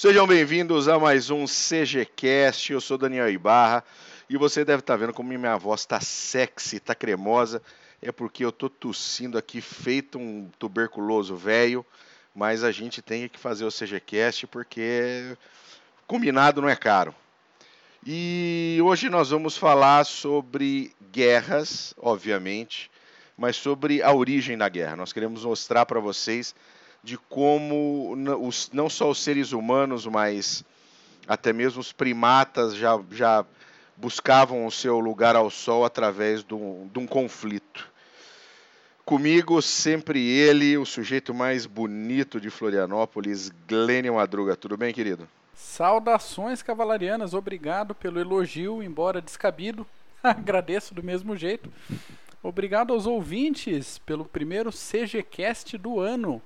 Sejam bem-vindos a mais um CGCast. Eu sou Daniel Ibarra e você deve estar vendo como minha voz está sexy, está cremosa. É porque eu tô tossindo aqui feito um tuberculoso velho, mas a gente tem que fazer o CGCast porque combinado não é caro. E hoje nós vamos falar sobre guerras, obviamente, mas sobre a origem da guerra. Nós queremos mostrar para vocês de como os, não só os seres humanos, mas até mesmo os primatas já, já buscavam o seu lugar ao sol através de um, de um conflito. Comigo, sempre ele, o sujeito mais bonito de Florianópolis, Glênio Madruga. Tudo bem, querido? Saudações cavalarianas, obrigado pelo elogio, embora descabido. Agradeço do mesmo jeito. Obrigado aos ouvintes pelo primeiro CGCast do ano.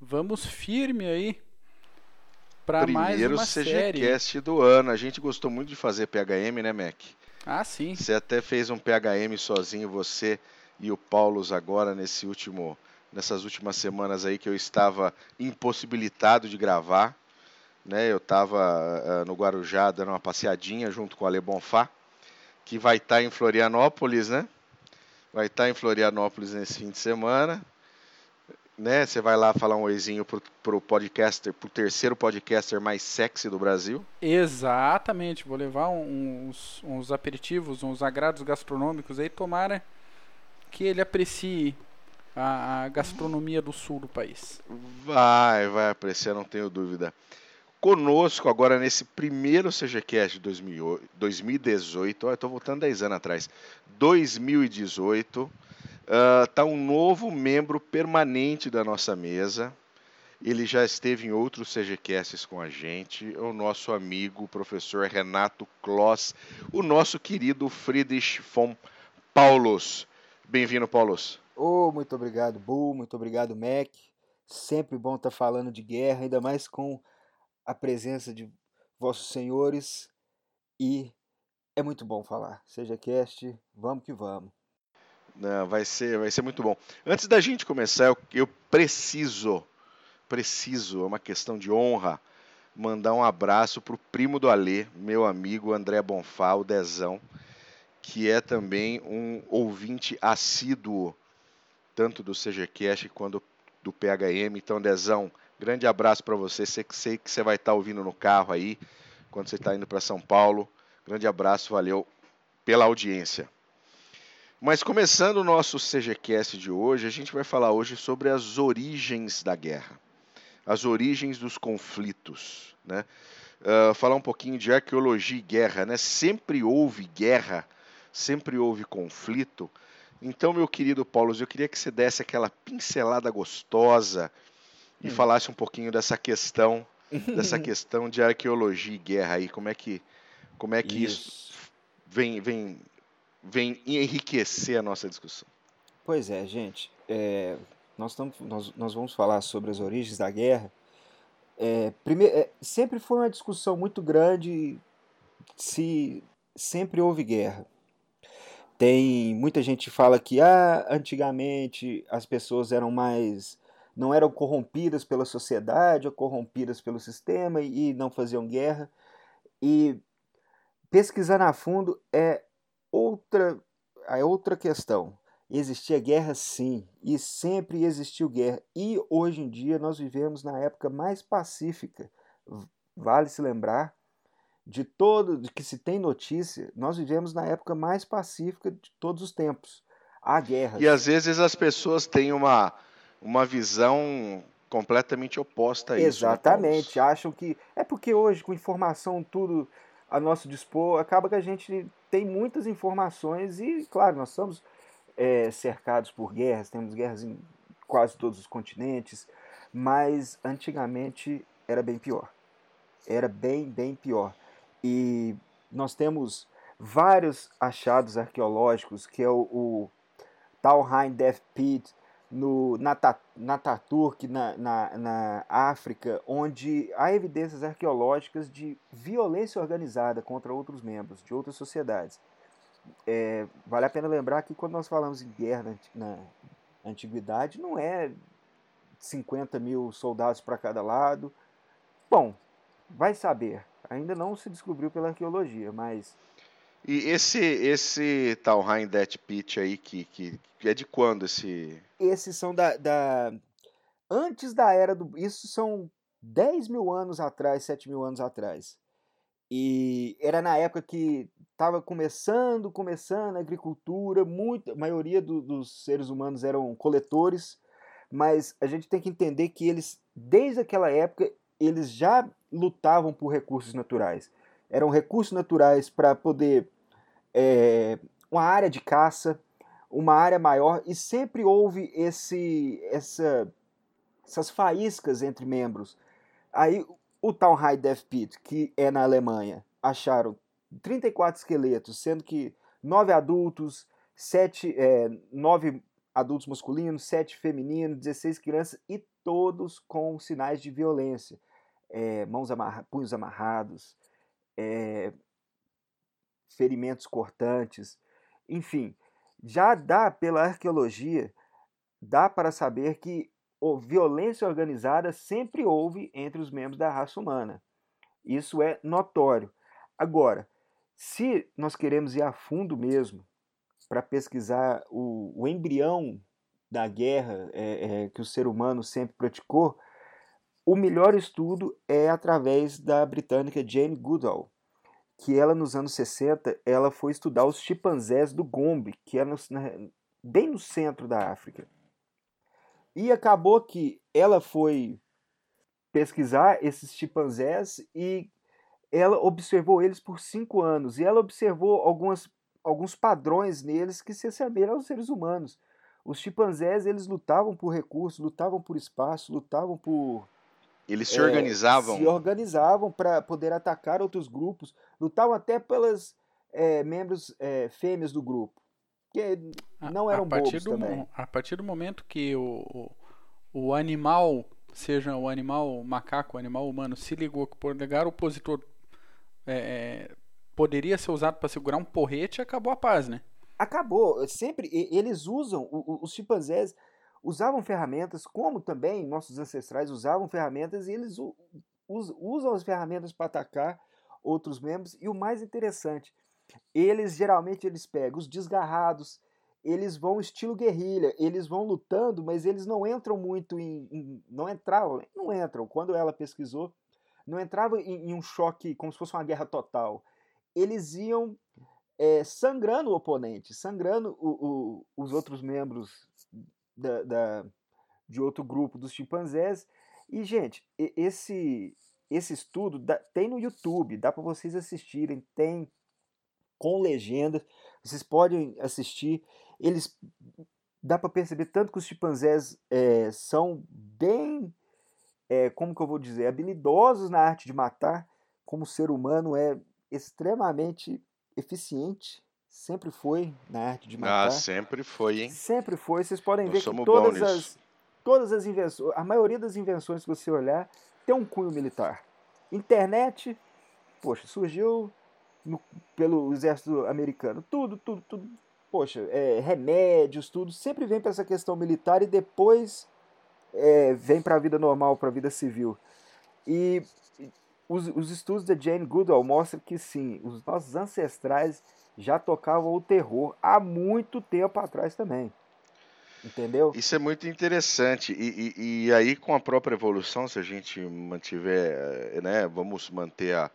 Vamos firme aí para mais uma série. CGCast do ano. A gente gostou muito de fazer PHM, né, Mac? Ah, sim. Você até fez um PHM sozinho, você e o Paulos agora nesse último, nessas últimas semanas aí que eu estava impossibilitado de gravar. Né? Eu estava uh, eh, no Guarujá dando uma passeadinha junto com o Ale Bonfá, que vai estar tá em Florianópolis, né? Vai estar tá em Florianópolis nesse fim de semana. Né? Você vai lá falar um oizinho pro, pro podcaster, pro terceiro podcaster mais sexy do Brasil. Exatamente, vou levar uns, uns aperitivos, uns agrados gastronômicos aí, tomara que ele aprecie a, a gastronomia do sul do país. Vai, vai apreciar, não tenho dúvida conosco agora nesse primeiro CGCast de 2018. Olha, estou voltando 10 anos atrás. 2018. Está uh, um novo membro permanente da nossa mesa. Ele já esteve em outros CGCasts com a gente. É o nosso amigo, o professor Renato Kloss, o nosso querido Friedrich von Paulus. Bem-vindo, Paulus. Oh, muito obrigado, Bu. Muito obrigado, Mac. Sempre bom estar tá falando de guerra, ainda mais com a presença de vossos senhores e é muito bom falar. Seja cast, vamos que vamos. Não, vai ser, vai ser muito bom. Antes da gente começar, eu, eu preciso, preciso, é uma questão de honra, mandar um abraço pro primo do Alê, meu amigo André Bonfá, o Dezão, que é também um ouvinte assíduo, tanto do CGCast quanto do PHM. Então, Dezão, Grande abraço para você. Sei que, sei que você vai estar tá ouvindo no carro aí, quando você está indo para São Paulo. Grande abraço, valeu pela audiência. Mas começando o nosso CGCast de hoje, a gente vai falar hoje sobre as origens da guerra, as origens dos conflitos, né? Uh, falar um pouquinho de arqueologia e guerra, né? Sempre houve guerra, sempre houve conflito. Então, meu querido Paulo, eu queria que você desse aquela pincelada gostosa e hum. falasse um pouquinho dessa questão, dessa questão de arqueologia e guerra aí, como é que, como é que isso, isso vem, vem, vem enriquecer a nossa discussão. Pois é, gente, é, nós, tamo, nós, nós vamos falar sobre as origens da guerra. É, primeiro, é, sempre foi uma discussão muito grande se sempre houve guerra. Tem muita gente fala que ah, antigamente as pessoas eram mais não eram corrompidas pela sociedade ou corrompidas pelo sistema e não faziam guerra. E pesquisar a fundo é outra, é outra questão. Existia guerra sim, e sempre existiu guerra. E hoje em dia nós vivemos na época mais pacífica. Vale se lembrar de todo de que se tem notícia, nós vivemos na época mais pacífica de todos os tempos. Há guerra. E às vezes as pessoas têm uma uma visão completamente oposta a isso. Né, Exatamente. Né, Acham que. É porque hoje, com informação tudo a nosso dispor, acaba que a gente tem muitas informações e, claro, nós somos é, cercados por guerras, temos guerras em quase todos os continentes, mas antigamente era bem pior. Era bem, bem pior. E nós temos vários achados arqueológicos, que é o, o Talheim Death Pit, no, na, na Taturk, na, na, na África, onde há evidências arqueológicas de violência organizada contra outros membros de outras sociedades. É, vale a pena lembrar que quando nós falamos em guerra na, na antiguidade, não é 50 mil soldados para cada lado. Bom, Vai saber. Ainda não se descobriu pela arqueologia, mas. E esse esse Talheim Death Pit aí, que, que, que, é de quando esse. Esses são da, da. Antes da era do. Isso são 10 mil anos atrás, 7 mil anos atrás. E era na época que estava começando, começando a agricultura, muito, a maioria do, dos seres humanos eram coletores, mas a gente tem que entender que eles, desde aquela época, eles já lutavam por recursos naturais. Eram recursos naturais para poder é, uma área de caça, uma área maior, e sempre houve esse, essa, essas faíscas entre membros. Aí o Town High Death Pit, que é na Alemanha, acharam 34 esqueletos, sendo que 9 adultos, 7, é, 9 adultos masculinos, 7 femininos, 16 crianças e todos com sinais de violência. É, mãos amarra punhos amarrados, é, ferimentos cortantes, enfim, já dá pela arqueologia, dá para saber que violência organizada sempre houve entre os membros da raça humana. Isso é notório. Agora, se nós queremos ir a fundo mesmo para pesquisar o, o, embrião da guerra é, é, que o ser humano sempre praticou, o melhor estudo é através da britânica Jane Goodall, que ela nos anos 60 ela foi estudar os chimpanzés do Gombe, que é no, bem no centro da África. E acabou que ela foi pesquisar esses chimpanzés e ela observou eles por cinco anos. E ela observou algumas, alguns padrões neles que se assemelham aos seres humanos. Os chimpanzés, eles lutavam por recursos, lutavam por espaço, lutavam por... Eles se é, organizavam? Se organizavam para poder atacar outros grupos. Lutavam até pelas é, membros é, fêmeas do grupo que não eram a partir do, também. A partir do momento que o, o, o, animal, seja o animal macaco, o animal humano, se ligou que o polegar opositor é, é, poderia ser usado para segurar um porrete, acabou a paz, né? Acabou. Sempre eles usam, os chimpanzés usavam ferramentas, como também nossos ancestrais usavam ferramentas, e eles usam as ferramentas para atacar outros membros. E o mais interessante, eles geralmente eles pegam os desgarrados, eles vão estilo guerrilha, eles vão lutando, mas eles não entram muito em, em não entravam, não entram. Quando ela pesquisou, não entrava em, em, um choque como se fosse uma guerra total. Eles iam é, sangrando o oponente, sangrando o, o, os outros membros da, da, de outro grupo dos chimpanzés. E gente, esse esse estudo dá, tem no YouTube, dá para vocês assistirem, tem com legendas. Vocês podem assistir. Eles dá para perceber tanto que os chimpanzés é, são bem, é, como que eu vou dizer, habilidosos na arte de matar, como o ser humano é extremamente eficiente. Sempre foi na arte de ah, matar. Ah, sempre foi, hein? Sempre foi. Vocês podem ver que todas as, todas as invenções, a maioria das invenções que você olhar tem um cunho militar. Internet, poxa, surgiu no, pelo exército americano. Tudo, tudo, tudo. Poxa, é, remédios, tudo. Sempre vem para essa questão militar e depois é, vem para a vida normal, para a vida civil. E os, os estudos da Jane Goodall mostram que sim, os nossos ancestrais já tocavam o terror há muito tempo atrás também. Entendeu? Isso é muito interessante. E, e, e, aí, com a própria evolução, se a gente mantiver, eh, né, vamos manter a,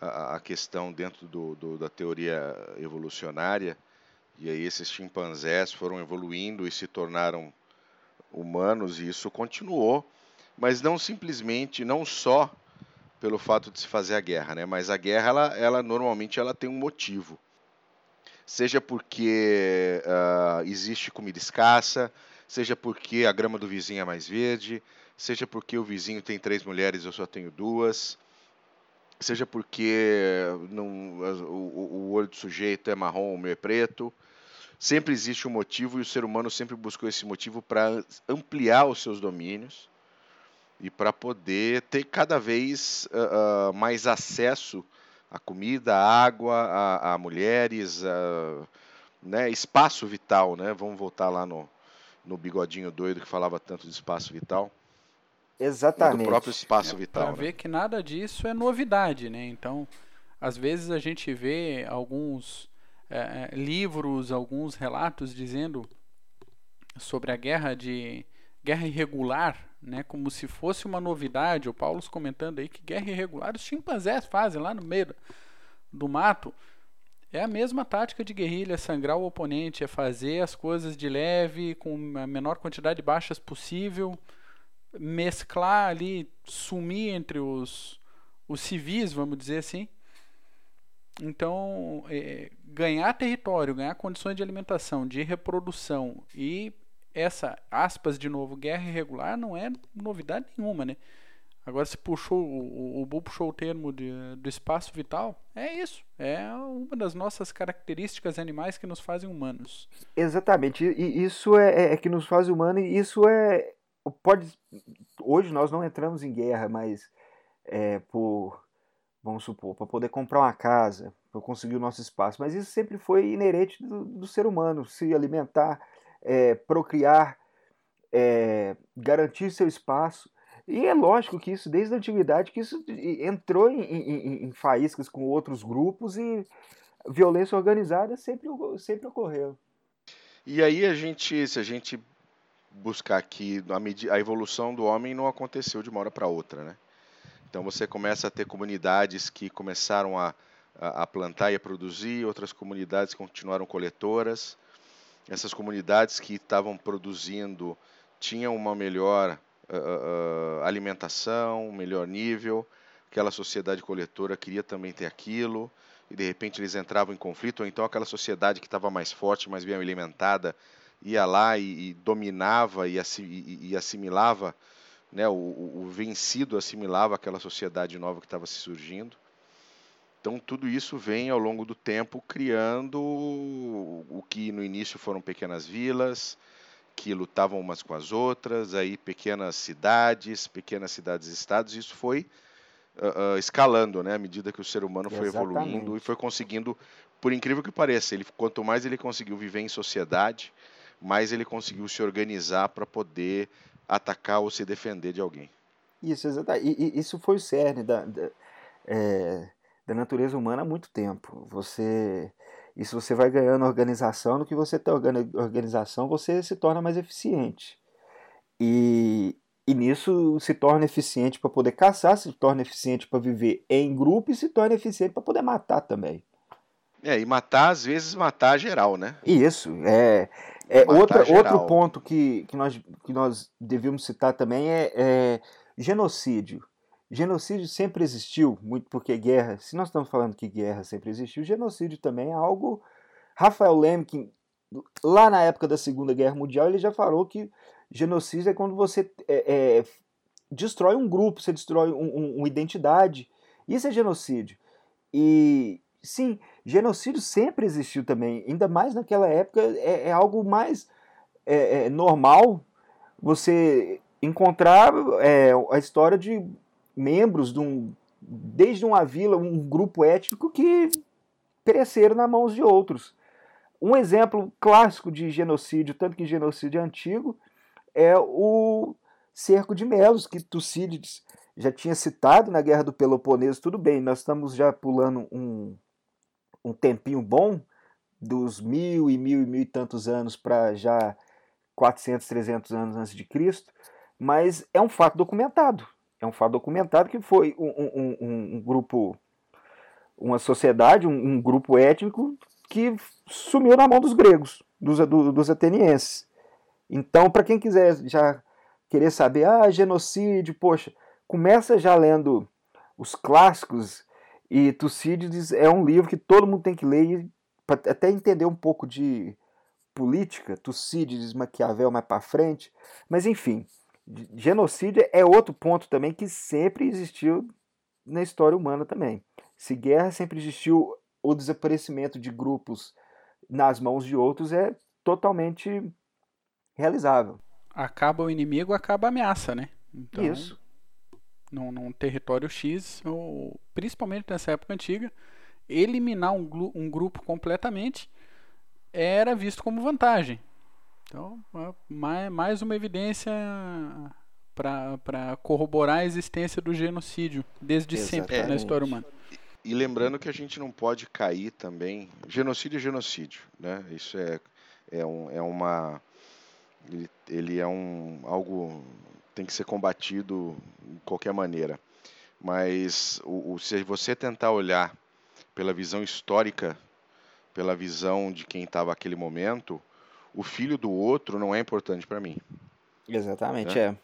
a, a questão dentro do, do, da teoria evolucionária, e aí esses chimpanzés foram evoluindo e se tornaram humanos, e isso continuou, mas não simplesmente, não só pelo fato de se fazer a guerra, né? mas a guerra, ela, ela normalmente ela tem um motivo. Seja porque uh, existe comida escassa, seja porque a grama do vizinho é mais verde, seja porque o vizinho tem três mulheres e eu só tenho duas, seja porque não, o, o olho do sujeito é marrom, o meu é preto. Sempre existe um motivo e o ser humano sempre buscou esse motivo para ampliar os seus domínios e para poder ter cada vez uh, uh, mais acesso à comida, à água, a, a mulheres, a, né, espaço vital, né? Vamos voltar lá no, no bigodinho doido que falava tanto de espaço vital. Exatamente. do próprio espaço é, vital. Para né? ver que nada disso é novidade, né? Então, às vezes a gente vê alguns é, livros, alguns relatos dizendo sobre a guerra de guerra irregular, né? Como se fosse uma novidade. O Paulo comentando aí que guerra irregular os chimpanzés fazem lá no meio do mato. É a mesma tática de guerrilha, sangrar o oponente, é fazer as coisas de leve, com a menor quantidade de baixas possível, mesclar ali, sumir entre os, os civis, vamos dizer assim. Então, é, ganhar território, ganhar condições de alimentação, de reprodução e essa, aspas de novo, guerra irregular não é novidade nenhuma, né? Agora se puxou, o, o Bu puxou o termo de, do espaço vital, é isso. É uma das nossas características animais que nos fazem humanos. Exatamente. E isso é, é, é que nos faz humanos e isso é. Pode. Hoje nós não entramos em guerra, mas é, por. Vamos supor, para poder comprar uma casa, para conseguir o nosso espaço. Mas isso sempre foi inerente do, do ser humano, se alimentar, é, procriar, é, garantir seu espaço. E é lógico que isso, desde a antiguidade, que isso entrou em, em, em faíscas com outros grupos e violência organizada sempre, sempre ocorreu. E aí a gente, se a gente buscar aqui, a, a evolução do homem não aconteceu de uma hora para outra, né? Então você começa a ter comunidades que começaram a, a plantar e a produzir, outras comunidades continuaram coletoras. Essas comunidades que estavam produzindo tinham uma melhor uh, alimentação, um melhor nível. Aquela sociedade coletora queria também ter aquilo, e de repente eles entravam em conflito, ou então aquela sociedade que estava mais forte, mais bem alimentada, ia lá e, e dominava e, e, e assimilava, né, o, o, vencido assimilava aquela sociedade nova que estava se surgindo. Então tudo isso vem ao longo do tempo criando o que no início foram pequenas vilas, que lutavam umas com as outras, aí pequenas cidades, pequenas cidades-estados, isso foi uh, uh, escalando, né, à medida que o ser humano foi Exatamente. evoluindo e foi conseguindo, por incrível que pareça, ele, quanto mais ele conseguiu viver em sociedade, mais ele conseguiu se organizar para poder atacar ou se defender de alguém. Isso, exatamente. E, e isso foi o cerne da, da, é, da natureza humana há muito tempo. Você e se você vai ganhando organização, no que você tem organização, você se torna mais eficiente. E, e nisso se torna eficiente para poder caçar, se torna eficiente para viver em grupo e se torna eficiente para poder matar também. É, e matar, às vezes, matar geral, né? Isso, é. é outra, outro ponto que, que, nós, que nós devíamos citar também é, é genocídio. Genocídio sempre existiu, muito porque guerra, se nós estamos falando que guerra sempre existiu, genocídio também é algo. Rafael Lemkin, lá na época da Segunda Guerra Mundial, ele já falou que genocídio é quando você é, é, destrói um grupo, você destrói um, um, uma identidade. Isso é genocídio. E sim, genocídio sempre existiu também, ainda mais naquela época, é, é algo mais é, é, normal você encontrar é, a história de membros de um, desde uma vila, um grupo étnico que pereceram nas mãos de outros. Um exemplo clássico de genocídio, tanto que genocídio antigo, é o cerco de Melos, que Tucídides já tinha citado na Guerra do Peloponeso. Tudo bem, nós estamos já pulando um, um tempinho bom, dos mil e mil e mil e tantos anos para já 400, 300 anos antes de Cristo, mas é um fato documentado. É um fato documentado que foi um, um, um, grupo, uma sociedade, um, grupo étnico que sumiu na mão dos gregos, dos, do, dos atenienses. Então, para quem quiser já querer saber, ah, genocídio, poxa, começa já lendo os clássicos e Tucídides é um livro que todo mundo tem que ler para até entender um pouco de política, Tucídides, Maquiavel mais para frente, mas enfim, genocídio é outro ponto também que sempre existiu na história humana também. Se guerra sempre existiu, o desaparecimento de grupos nas mãos de outros é totalmente realizável. Acaba o inimigo, acaba a ameaça, né? Então, Isso. Num, num território X, ou, principalmente nessa época antiga, eliminar um, um grupo completamente era visto como vantagem. Então, mais uma evidência para corroborar a existência do genocídio desde Exatamente. sempre na história humana. E, e lembrando que a gente não pode cair também. Genocídio é genocídio, né? Isso é, é, um, é uma. Ele, ele é um algo tem que ser combatido de qualquer maneira. Mas o, o, se você tentar olhar pela visão histórica, pela visão de quem estava naquele momento, o filho do outro não é importante para mim. Exatamente, né?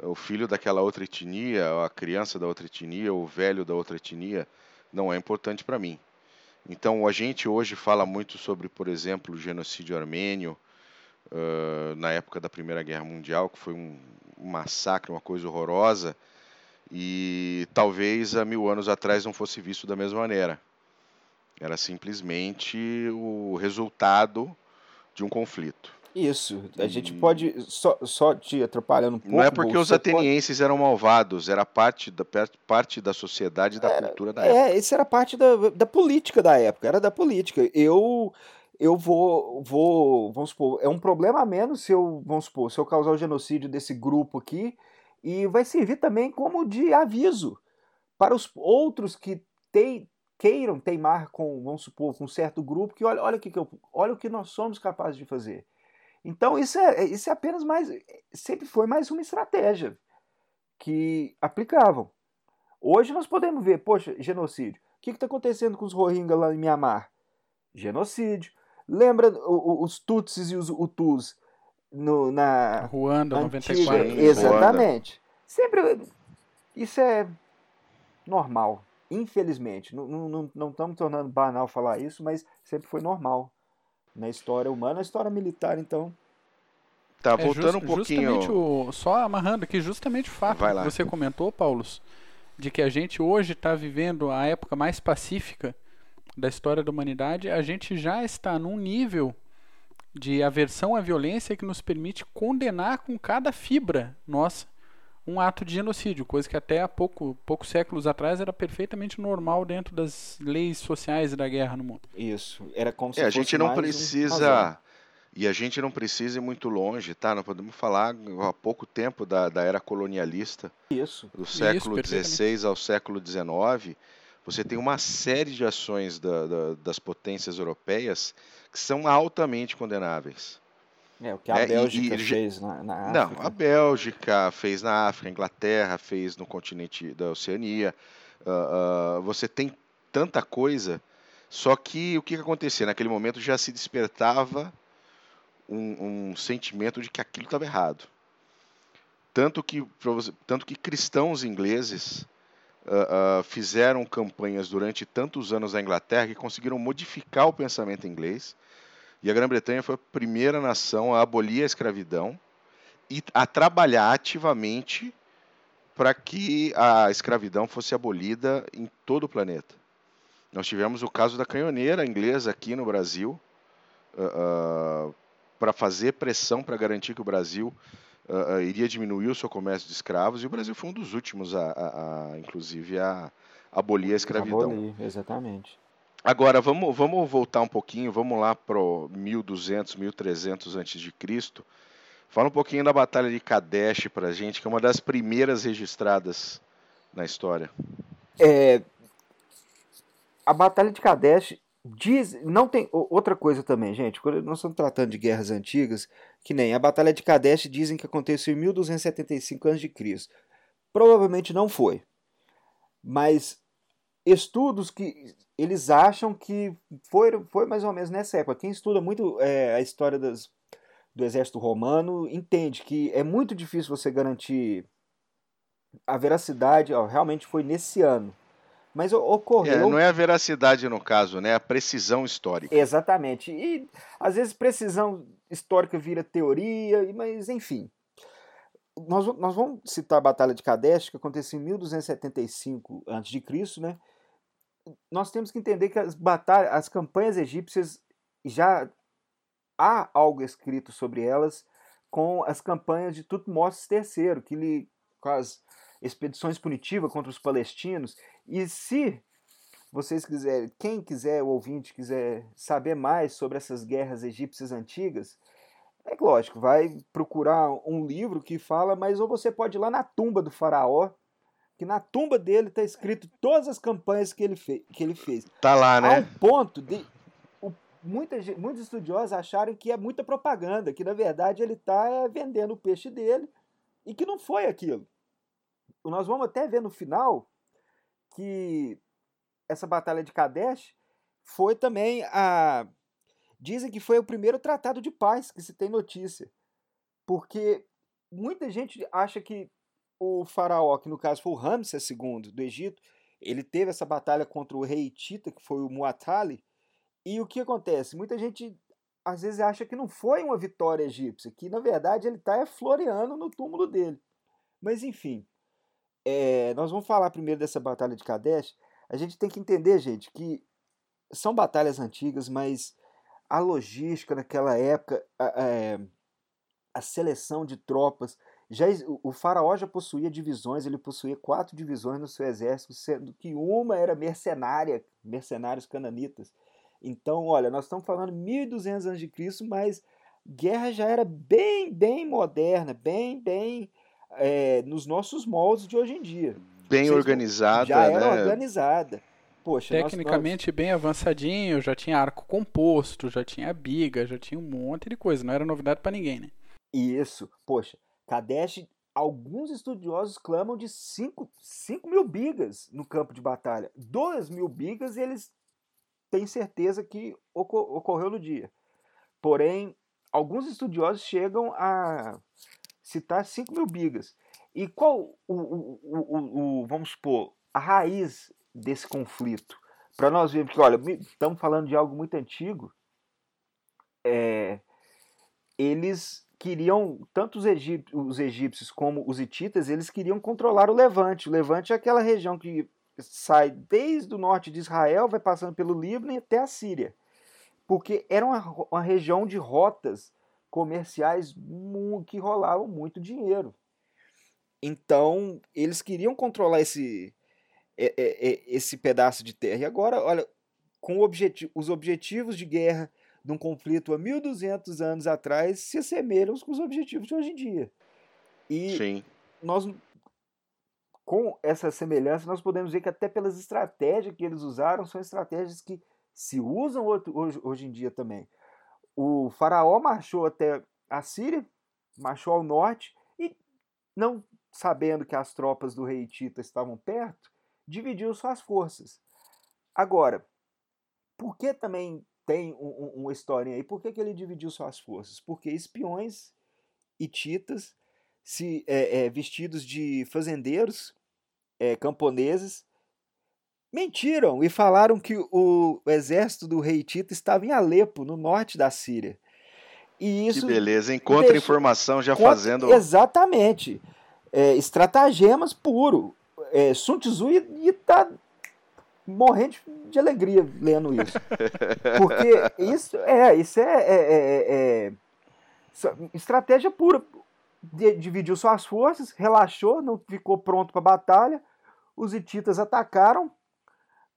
é. O filho daquela outra etnia, a criança da outra etnia, o velho da outra etnia, não é importante para mim. Então, a gente hoje fala muito sobre, por exemplo, o genocídio armênio, uh, na época da Primeira Guerra Mundial, que foi um, um massacre, uma coisa horrorosa, e talvez há mil anos atrás não fosse visto da mesma maneira. Era simplesmente o resultado de um conflito. Isso, a gente pode, só, só te atrapalhando um pouco. Não é porque os atenienses pode... eram malvados, era parte da, parte da sociedade da era, cultura da é, época. É, isso era parte da, da política da época, era da política. Eu eu vou, vou, vamos supor, é um problema a menos se eu, vamos supor, se eu causar o genocídio desse grupo aqui, e vai servir também como de aviso para os outros que te, queiram teimar com, vamos supor, com um certo grupo, que olha, olha, que, que eu, olha o que nós somos capazes de fazer. Então, isso é, isso é apenas mais. Sempre foi mais uma estratégia que aplicavam. Hoje nós podemos ver, poxa, genocídio. O que está acontecendo com os Rohingya lá em Mianmar? Genocídio. Lembra os Tutsis e os Hutus no, na. Ruanda, antiga, 94. Exatamente. Sempre. Isso é normal. Infelizmente. Não, não, não estamos tornando banal falar isso, mas sempre foi normal na história humana, na história militar, então. Tá, é voltando just, um pouquinho. Justamente o, só amarrando aqui, justamente o fato que você comentou, Paulo, de que a gente hoje está vivendo a época mais pacífica da história da humanidade, a gente já está num nível de aversão à violência que nos permite condenar com cada fibra nossa um ato de genocídio, coisa que até há pouco, poucos séculos atrás era perfeitamente normal dentro das leis sociais da guerra no mundo. Isso, era como se é, a gente não precisa um e a gente não precisa ir muito longe, tá? Não podemos falar há pouco tempo da, da era colonialista. Isso. Do século XVI ao século XIX. Você tem uma série de ações da, da, das potências europeias que são altamente condenáveis. É, o que a é, Bélgica e, e, fez na, na, África. Não, a Bélgica fez na África, a Inglaterra fez no continente da Oceania. Uh, uh, você tem tanta coisa, só que o que, que acontecia? Naquele momento já se despertava um, um sentimento de que aquilo estava errado. Tanto que, tanto que cristãos ingleses uh, fizeram campanhas durante tantos anos na Inglaterra que conseguiram modificar o pensamento inglês. E a Grã-Bretanha foi a primeira nação a abolir a escravidão e a trabalhar ativamente para que a escravidão fosse abolida em todo o planeta. Nós tivemos o caso da canhoneira inglesa aqui no Brasil, uh, uh, para fazer pressão para garantir que o Brasil uh, iria diminuir o seu comércio de escravos, e o Brasil foi um dos últimos, a, a, a inclusive, a abolir a escravidão. Abolir, exatamente. Agora, vamos, vamos voltar um pouquinho, vamos lá para 1200, 1300 a.C., Fala um pouquinho da Batalha de Kadesh para a gente, que é uma das primeiras registradas na história. É, a Batalha de Kadesh Diz, não tem outra coisa também, gente. Quando nós estamos tratando de guerras antigas, que nem a Batalha de Kadesh dizem que aconteceu em 1275 a.C. Provavelmente não foi. Mas estudos que eles acham que foi, foi mais ou menos nessa época. Quem estuda muito é, a história das, do exército romano entende que é muito difícil você garantir a veracidade. Ó, realmente foi nesse ano. Mas ocorreu. É, não é a veracidade no caso, né? A precisão histórica. Exatamente. E às vezes precisão histórica vira teoria, mas enfim. Nós, nós vamos citar a Batalha de Kadesh, que aconteceu em 1275 a.C., né? Nós temos que entender que as batalhas, as campanhas egípcias já há algo escrito sobre elas com as campanhas de Tutmosis III, que lhe, com as expedições punitivas contra os palestinos. E se vocês quiserem, quem quiser, o ouvinte quiser saber mais sobre essas guerras egípcias antigas, É lógico, vai procurar um livro que fala, mas ou você pode ir lá na tumba do faraó, que na tumba dele está escrito todas as campanhas que ele, fez, que ele fez. Tá lá, né? A um ponto de o, muita, muitos estudiosos acharem que é muita propaganda, que na verdade ele está é, vendendo o peixe dele e que não foi aquilo. Nós vamos até ver no final que essa batalha de Kadesh foi também a Dizem que foi o primeiro tratado de paz que se tem notícia. Porque muita gente acha que o faraó, que no caso foi o Ramsés II do Egito, ele teve essa batalha contra o rei Tita, que foi o Muatali. E o que acontece? Muita gente às vezes acha que não foi uma vitória egípcia, que na verdade ele está é, floreando no túmulo dele. Mas enfim, é, nós vamos falar primeiro dessa batalha de Kadesh. A gente tem que entender, gente, que são batalhas antigas, mas a logística naquela época, a, a, é, a seleção de tropas. Já, o faraó já possuía divisões, ele possuía quatro divisões no seu exército, sendo que uma era mercenária, mercenários cananitas. Então, olha, nós estamos falando 1200 a.C., mas guerra já era bem, bem moderna, bem, bem é, nos nossos moldes de hoje em dia. Bem Vocês, organizada, já né? era organizada. Poxa, Tecnicamente nós, nós... bem avançadinho, já tinha arco composto, já tinha biga, já tinha um monte de coisa. Não era novidade para ninguém, né? Isso. Poxa, Kadesh, alguns estudiosos clamam de 5 mil bigas no campo de batalha. 2 mil bigas eles têm certeza que ocorreu no dia. Porém, alguns estudiosos chegam a citar 5 mil bigas. E qual o, o, o, o, vamos supor, a raiz desse conflito. Para nós vermos que, olha, estamos falando de algo muito antigo. É, eles queriam, tanto os egípcios, os egípcios como os hititas, eles queriam controlar o Levante. O Levante é aquela região que sai desde o norte de Israel, vai passando pelo Líbano até a Síria. Porque era uma, uma região de rotas comerciais que rolavam muito dinheiro. Então, eles queriam controlar esse, esse pedaço de terra. E agora, olha, com objeti os objetivos de guerra de um conflito há 1.200 anos atrás se assemelham com os objetivos de hoje em dia. E Sim. nós, com essa semelhança, nós podemos ver que até pelas estratégias que eles usaram, são estratégias que se usam hoje, hoje em dia também. O faraó marchou até a Síria, marchou ao norte, e não sabendo que as tropas do rei Tita estavam perto, dividiu suas forças. Agora, por que também tem um, um, uma historinha aí? Por que, que ele dividiu suas forças? Porque espiões e titas, se, é, é, vestidos de fazendeiros é, camponeses, mentiram e falaram que o exército do rei Tito estava em Alepo, no norte da Síria. E isso que beleza, encontra informação já contra, fazendo. Exatamente. É, estratagemas puro é, Sun Tzu e tá morrendo de alegria lendo isso. Porque isso é, isso é, é, é, é estratégia pura. Dividiu suas forças, relaxou, não ficou pronto para a batalha. Os hititas atacaram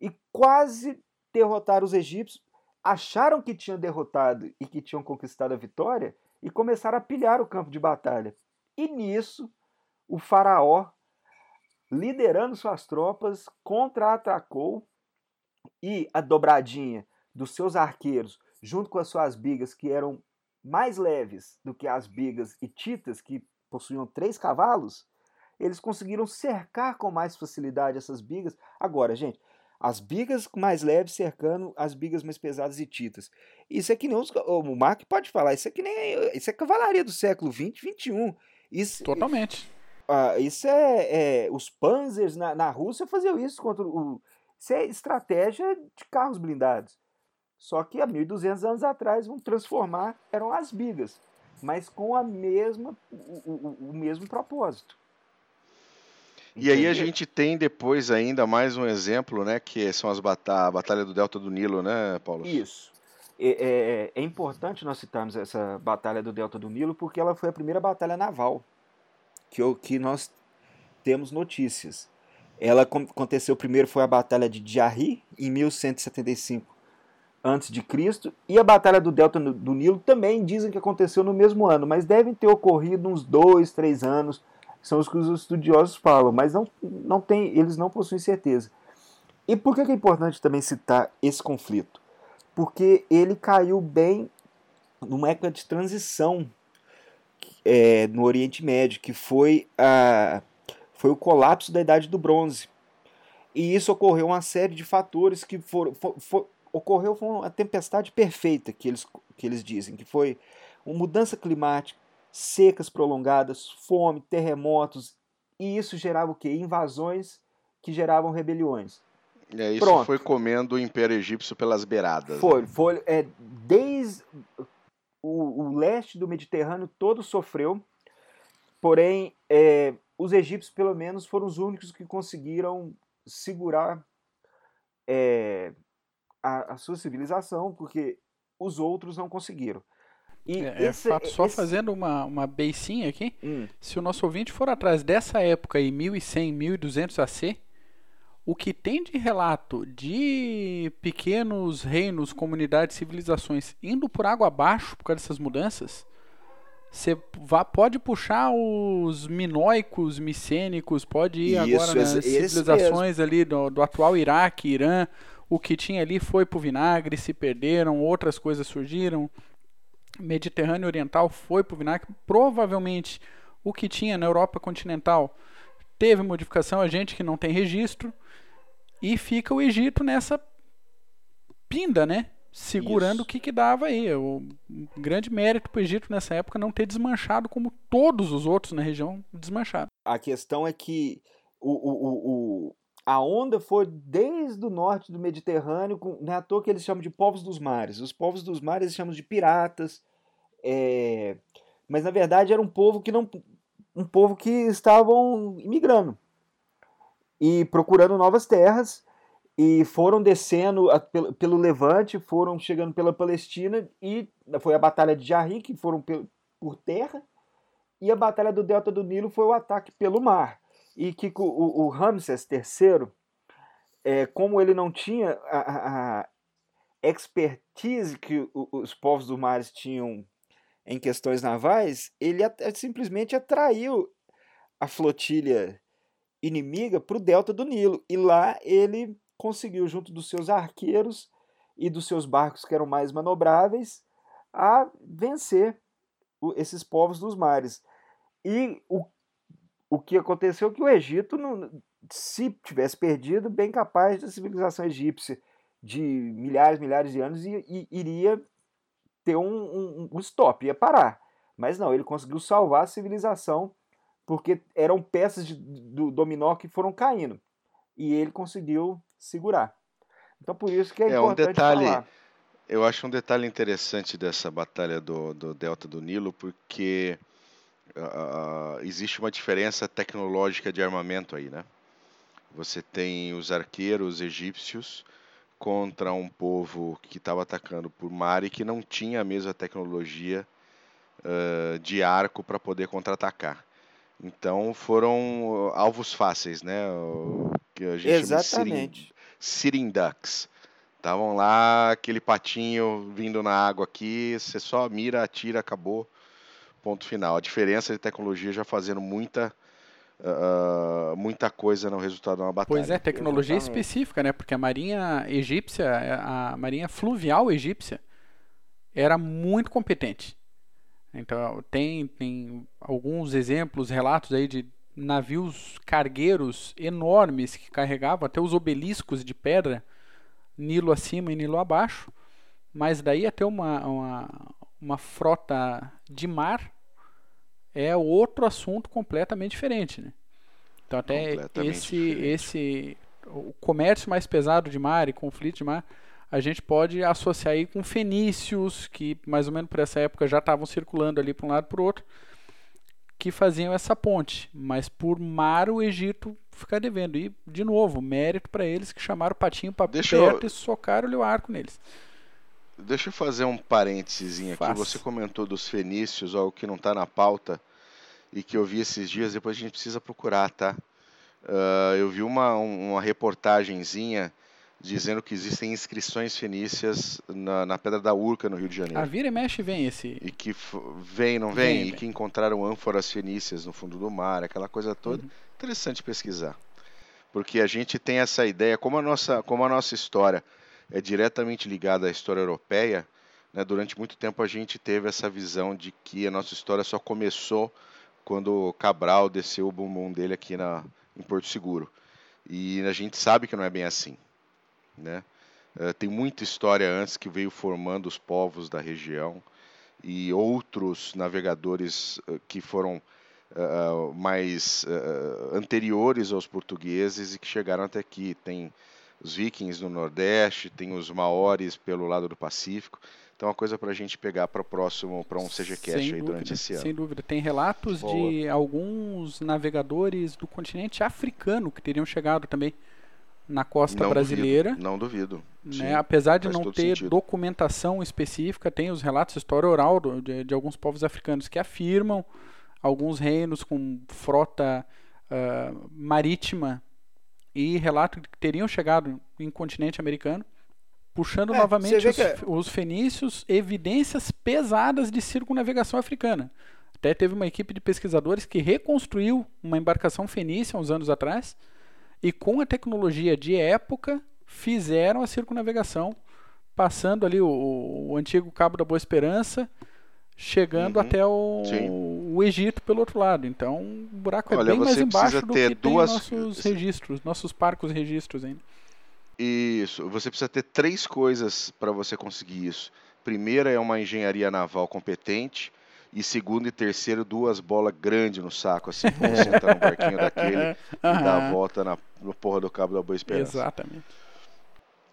e quase derrotaram os egípcios. Acharam que tinham derrotado e que tinham conquistado a vitória e começaram a pilhar o campo de batalha. E nisso, o faraó liderando suas tropas, contra-atacou e a dobradinha dos seus arqueiros, junto com as suas bigas, que eram mais leves do que as bigas hititas, que possuíam três cavalos, eles conseguiram cercar com mais facilidade essas bigas. Agora, gente, as bigas mais leves cercando as bigas mais pesadas e titas. Isso é que nem os, o Mark pode falar, isso é que nem isso é cavalaria do século 20, 21. Isso, Totalmente. Ah, isso é, é, Os Panzers na, na Rússia faziam isso contra o. Isso é estratégia de carros blindados. Só que há 1.200 anos atrás vão transformar, eram as bigas, mas com a mesma, o, o, o mesmo propósito. E aí a gente tem depois ainda mais um exemplo, né, que são as bat a Batalha do Delta do Nilo, né, Paulo? Isso. É, é, é importante nós citarmos essa Batalha do Delta do Nilo porque ela foi a primeira batalha naval que, que nós temos notícias. Ela aconteceu primeiro foi a Batalha de Jarry, em 1175 antes de Cristo e a Batalha do Delta do Nilo também dizem que aconteceu no mesmo ano, mas devem ter ocorrido uns dois, três anos, são os que os estudiosos falam, mas não, não tem, eles não possuem certeza. E por que é importante também citar esse conflito? Porque ele caiu bem numa época de transição é, no Oriente Médio, que foi, a, foi o colapso da Idade do Bronze. E isso ocorreu uma série de fatores que foram. For, for, ocorreu foi uma tempestade perfeita, que eles, que eles dizem, que foi uma mudança climática, secas prolongadas, fome, terremotos, e isso gerava o quê? Invasões que geravam rebeliões. É, isso Pronto. foi comendo o Império Egípcio pelas beiradas. Foi, né? foi. É, desde o, o, leste do Mediterrâneo todo sofreu, porém, é, os egípcios, pelo menos, foram os únicos que conseguiram segurar é, a, a, sua civilização, porque os outros não conseguiram. E é, é esse, fato, só esse... fazendo uma, uma beicinha aqui, hum. se o nosso ouvinte for atrás dessa época aí, 1100, 1200 AC, o que tem de relato de pequenos reinos, comunidades, civilizações indo por água abaixo por causa dessas mudanças, você pode puxar os minoicos, micênicos, pode ir Isso, agora nas civilizações ali do, do, atual Iraque, Irã. O que tinha ali foi pro vinagre, se perderam, outras coisas surgiram. Mediterrâneo Oriental foi pro vinagre. Provavelmente o que tinha na Europa continental teve modificação, a gente que não tem registro. E fica o Egito nessa pinda, né? Segurando Isso. o que, que dava aí. O grande mérito para o Egito nessa época não ter desmanchado como todos os outros na região desmancharam. A questão é que o, o, o, a onda foi desde o norte do Mediterrâneo, com, não é à toa que eles chamam de povos dos mares. Os povos dos mares eles chamam de piratas. É, mas na verdade era um povo que não. um povo que estavam imigrando e procurando novas terras e foram descendo a, pelo, pelo, Levante, foram chegando pela Palestina e foi a Batalha de Jarri, que foram por, por terra, e a Batalha do Delta do Nilo foi o ataque pelo mar. E que o, o, Ramses III, é, como ele não tinha a, a expertise que os povos do mares tinham em questões navais, ele simplesmente atraiu a flotilha inimiga para o delta do Nilo. E lá ele conseguiu, junto dos seus arqueiros e dos seus barcos que eram mais manobráveis, a vencer esses povos dos mares. E o, o que aconteceu é que o Egito, se tivesse perdido, bem capaz da civilização egípcia de milhares, milhares de anos, iria ter um, um, um stop, ia parar. Mas não, ele conseguiu salvar a civilização porque eram peças de, do dominó que foram caindo. E ele conseguiu segurar. Então por isso que é, é importante um detalhe, falar. Eu acho um detalhe interessante dessa batalha do, do Delta do Nilo, porque uh, existe uma diferença tecnológica de armamento aí, né? Você tem os arqueiros egípcios contra um povo que estava atacando por mar e que não tinha a mesma tecnologia uh, de arco para poder contra-atacar. Então foram alvos fáceis, né? O que a gente Exatamente. Sitting ducks. Estavam lá, aquele patinho vindo na água aqui, você só mira, atira, acabou. Ponto final. A diferença de tecnologia já fazendo muita uh, muita coisa no resultado de uma batalha. Pois é, tecnologia Exatamente. específica, né? Porque a marinha egípcia, a marinha fluvial egípcia, era muito competente. Então tem, tem alguns exemplos, relatos aí de navios cargueiros enormes que carregavam até os obeliscos de pedra, Nilo acima e Nilo abaixo, mas daí até uma, uma, uma frota de mar é outro assunto completamente diferente, né? Então até esse, esse o comércio mais pesado de mar e conflito de mar a gente pode associar aí com fenícios, que mais ou menos por essa época já estavam circulando ali para um lado e para o outro, que faziam essa ponte. Mas por mar o Egito fica devendo. E, de novo, mérito para eles que chamaram o patinho para perto eu... e socaram-lhe o arco neles. Deixa eu fazer um parênteses aqui. Você comentou dos fenícios, algo que não está na pauta e que eu vi esses dias, depois a gente precisa procurar, tá? Uh, eu vi uma, uma reportagenzinha dizendo que existem inscrições fenícias na, na Pedra da Urca, no Rio de Janeiro. A vira e mexe vem esse. E que vem, não vem? Vem, e vem. que encontraram ânforas fenícias no fundo do mar, aquela coisa toda. Uhum. Interessante pesquisar. Porque a gente tem essa ideia, como a nossa, como a nossa história é diretamente ligada à história europeia, né, durante muito tempo a gente teve essa visão de que a nossa história só começou quando Cabral desceu o bumbum dele aqui na, em Porto Seguro. E a gente sabe que não é bem assim. Né? Eh, tem muita história antes que veio formando os povos da região e outros navegadores eh, que foram eh, mais anteriores aos portugueses e que chegaram até aqui. Tem os vikings no Nordeste, tem os maores pelo lado do Pacífico. Então é uma coisa para a gente pegar para o próximo, para um CGCast Sem aí dúvida, durante esse ano. Sem dúvida. Tem relatos Boa. de alguns navegadores do continente africano que teriam chegado também na costa Não brasileira. Duvido, não duvido. Sim, né? Apesar de faz não ter sentido. documentação específica, tem os relatos, história oral do- de, de alguns povos africanos que afirmam alguns reinos com frota ah, marítima e relato de que teriam chegado em continente americano, puxando É, novamente os, que- os fenícios, evidências pesadas de circunnavegação africana. Até teve uma equipe de pesquisadores que reconstruiu uma embarcação fenícia uns anos atrás e com a tecnologia de época fizeram a circunnavegação, passando ali o, o antigo Cabo da Boa Esperança, chegando Uhum. até o, o Egito pelo outro lado. Então o buraco é Olha, bem mais embaixo do que duas- nossos registros, nossos parcos registros ainda. Isso, você precisa ter três coisas para você conseguir isso. Primeira é uma engenharia naval competente. E segundo e terceiro, duas bolas grandes no saco, assim, pra você entrar no barquinho daquele e dar a volta na, no porra do Cabo da Boa Esperança. Exatamente.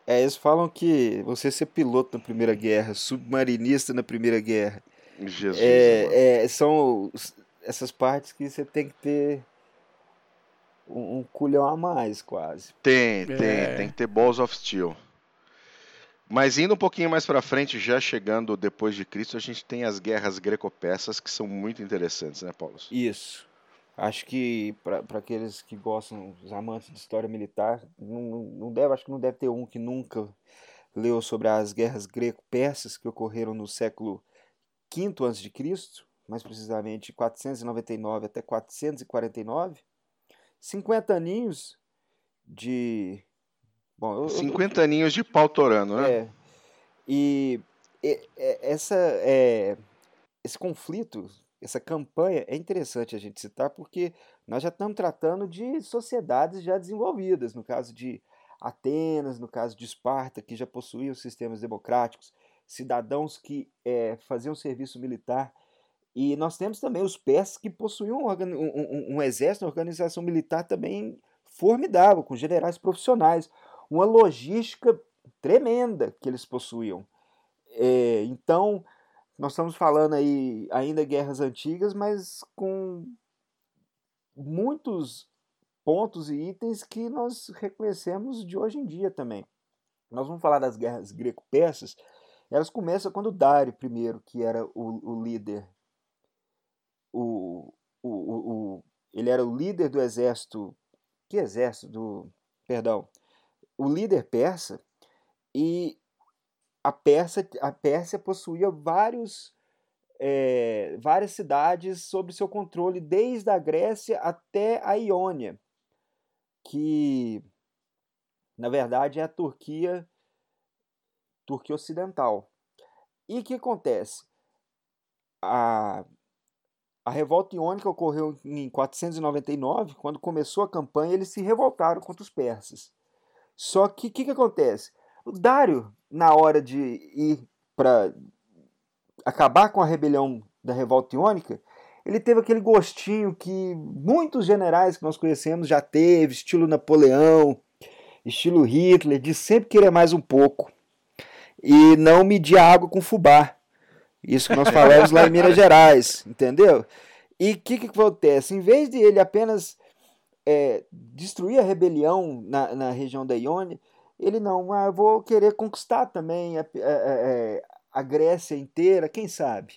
É, eles falam que você ser piloto na Primeira Guerra, submarinista na Primeira Guerra, Jesus. é, é, são essas partes que você tem que ter um, um culhão a mais, quase. Tem, tem, É. tem que ter Balls of Steel. Mas indo um pouquinho mais para frente, já chegando depois de Cristo, a gente tem as guerras greco-persas que são muito interessantes, né, Paulo? Isso. Acho que para aqueles que gostam, os amantes de história militar, não, não- deve, acho que não deve ter um que nunca leu sobre as guerras greco-persas que ocorreram no século V a.C., mais precisamente 499 até 449. 50 aninhos de. Bom, eu- eu- 50 aninhos de pau torando, né? é. E, e- e- essa, é, esse conflito, essa campanha é interessante a gente citar porque nós já estamos tratando de sociedades já desenvolvidas, no caso de Atenas, no caso de Esparta, que já possuíam sistemas democráticos, cidadãos que é, faziam serviço militar. E nós temos também os persas que possuíam um, um- um- um exército, uma organização militar também formidável, com generais profissionais uma logística tremenda que eles possuíam. É, então, nós estamos falando aí ainda guerras antigas, mas com muitos pontos e itens que nós reconhecemos de hoje em dia também. Nós vamos falar das guerras greco-persas. Elas começam quando Dário I, que era o, o líder, o, o, o- ele era o líder do exército, que exército? Do, perdão, o líder persa e a Pérsia, a Pérsia possuía vários, eh, várias cidades sob seu controle, desde a Grécia até a Iônia, que na verdade é a Turquia, Turquia Ocidental. E o que acontece? A, a revolta iônica ocorreu em 499, quando começou a campanha, eles se revoltaram contra os persas. Só que o que, que acontece? O Dário, na hora de ir para acabar com a rebelião da revolta iônica, ele teve aquele gostinho que muitos generais que nós conhecemos já teve, estilo Napoleão, estilo Hitler, de sempre querer mais um pouco. E não medir água com fubá. Isso que nós falamos lá em Minas Gerais, entendeu? E o que, que acontece? Em vez de ele apenas é, destruir a rebelião na, na região da Iônia, ele não, ah, vou querer conquistar também a, a- a- a Grécia inteira, quem sabe?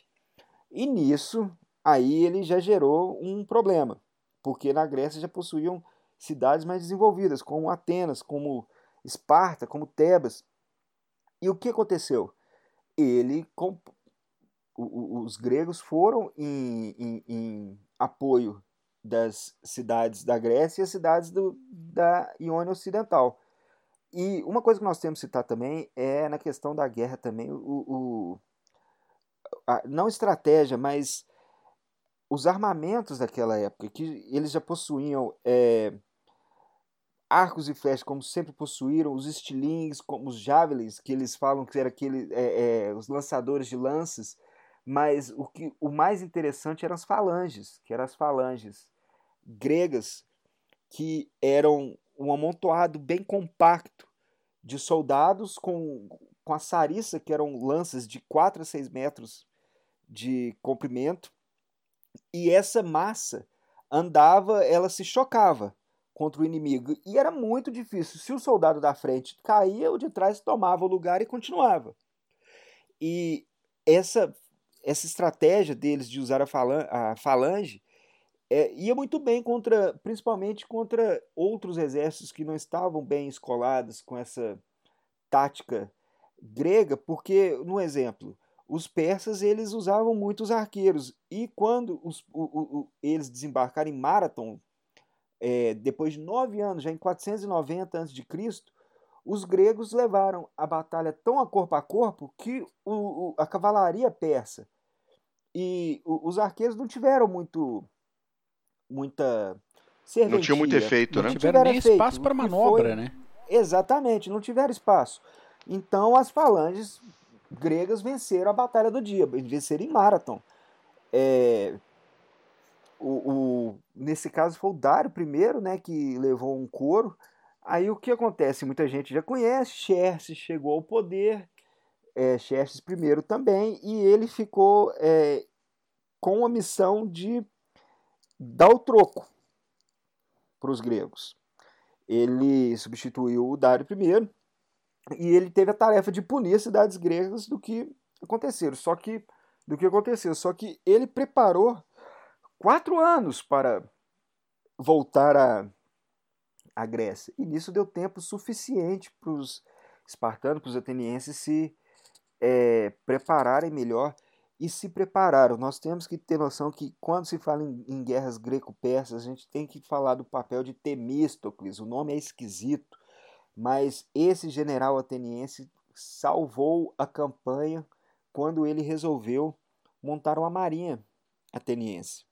E nisso, aí ele já gerou um problema, porque na Grécia já possuíam cidades mais desenvolvidas, como Atenas, como Esparta, como Tebas. E o que aconteceu? Ele, com, os gregos foram em, em, em, apoio das cidades da Grécia e as cidades do, da Iônia Ocidental. E uma coisa que nós temos que citar também é na questão da guerra também, o, o a, não estratégia, mas os armamentos daquela época, que eles já possuíam é, arcos e flechas, como sempre possuíram, os estilingues, como os javelins, que eles falam que eram aquele, é, é, os lançadores de lanças, mas o, que, o mais interessante eram as falanges, que eram as falanges gregas, que eram um amontoado bem compacto de soldados com, com a sarissa, que eram lanças de 4 a 6 metros de comprimento, e essa massa andava, ela se chocava contra o inimigo. E era muito difícil. Se o soldado da frente caía, o de trás tomava o lugar e continuava. E essa, essa estratégia deles de usar a falange, a falange é, ia muito bem contra, principalmente contra outros exércitos que não estavam bem escolados com essa tática grega, porque, no exemplo, os persas eles usavam muitos arqueiros e quando os, o, o, eles desembarcaram em Marathon, é, depois de nove anos, já em 490 a.C., os gregos levaram a batalha tão a corpo a corpo que o, a cavalaria persa e os arqueiros não tiveram muito muita serventia. Não tinha muito efeito, não né? tiveram nem efeito, espaço para manobra, foi... né? Exatamente, não tiveram espaço. Então as falanges gregas venceram a batalha do dia, venceram em Marathon. É, o, o, nesse caso foi o Dário I, né, que levou um couro. Aí o que acontece? Muita gente já conhece, Xerxes chegou ao poder, é, Xerxes I também, e ele ficou é, com a missão de dar o troco para os gregos. Ele substituiu o Dário I, e ele teve a tarefa de punir as cidades gregas do que aconteceram. Só que do que aconteceu. Só que ele preparou quatro anos para voltar à, à Grécia. E nisso deu tempo suficiente para os espartanos, para os atenienses se é, prepararem melhor e se prepararam. Nós temos que ter noção que quando se fala em, em guerras greco-persas, a gente tem que falar do papel de Temístocles. O nome é esquisito mas esse general ateniense salvou a campanha quando ele resolveu montar uma marinha ateniense.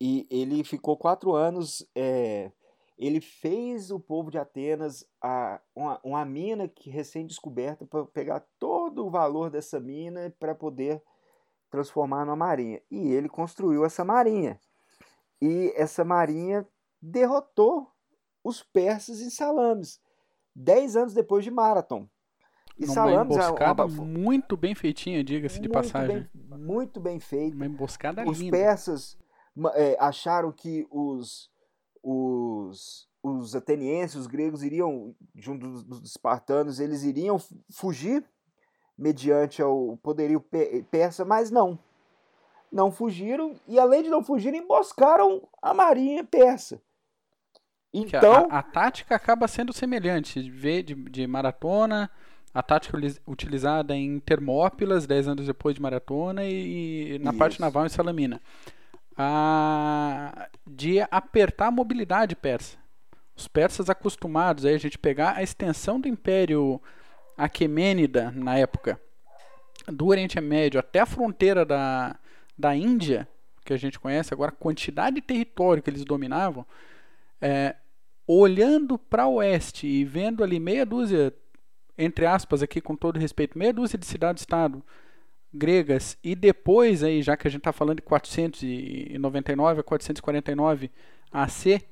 E ele ficou quatro anos. É, ele fez o povo de Atenas a, uma, uma mina que recém-descoberta para pegar todo o valor dessa mina para poder transformar numa marinha. E ele construiu essa marinha. E essa marinha derrotou os persas em Salames, dez anos depois de Marathon. E Numa Salames emboscada é uma... muito bem feitinha, diga-se de passagem. Bem, muito bem feita. Uma emboscada os linda. Os persas é, acharam que os, os, os atenienses, os gregos iriam, junto dos, dos espartanos, eles iriam fugir mediante o poderio persa, mas não. Não fugiram e, além de não fugir, emboscaram a marinha persa. Então. A, a, tática acaba sendo semelhante. De, de, de maratona, a tática utilizada em Termópilas, 10 anos depois de maratona, e, e na Isso. parte naval em Salamina. A, de apertar a mobilidade persa. Os persas acostumados aí, a gente pegar a extensão do Império Aquemênida na época, do Oriente Médio até a fronteira da, da Índia, que a gente conhece agora, a quantidade de território que eles dominavam, é, olhando para o oeste e vendo ali meia dúzia, entre aspas, aqui com todo respeito, meia dúzia de cidades-estado gregas e depois aí, já que a gente está falando de 499 a 449 AC,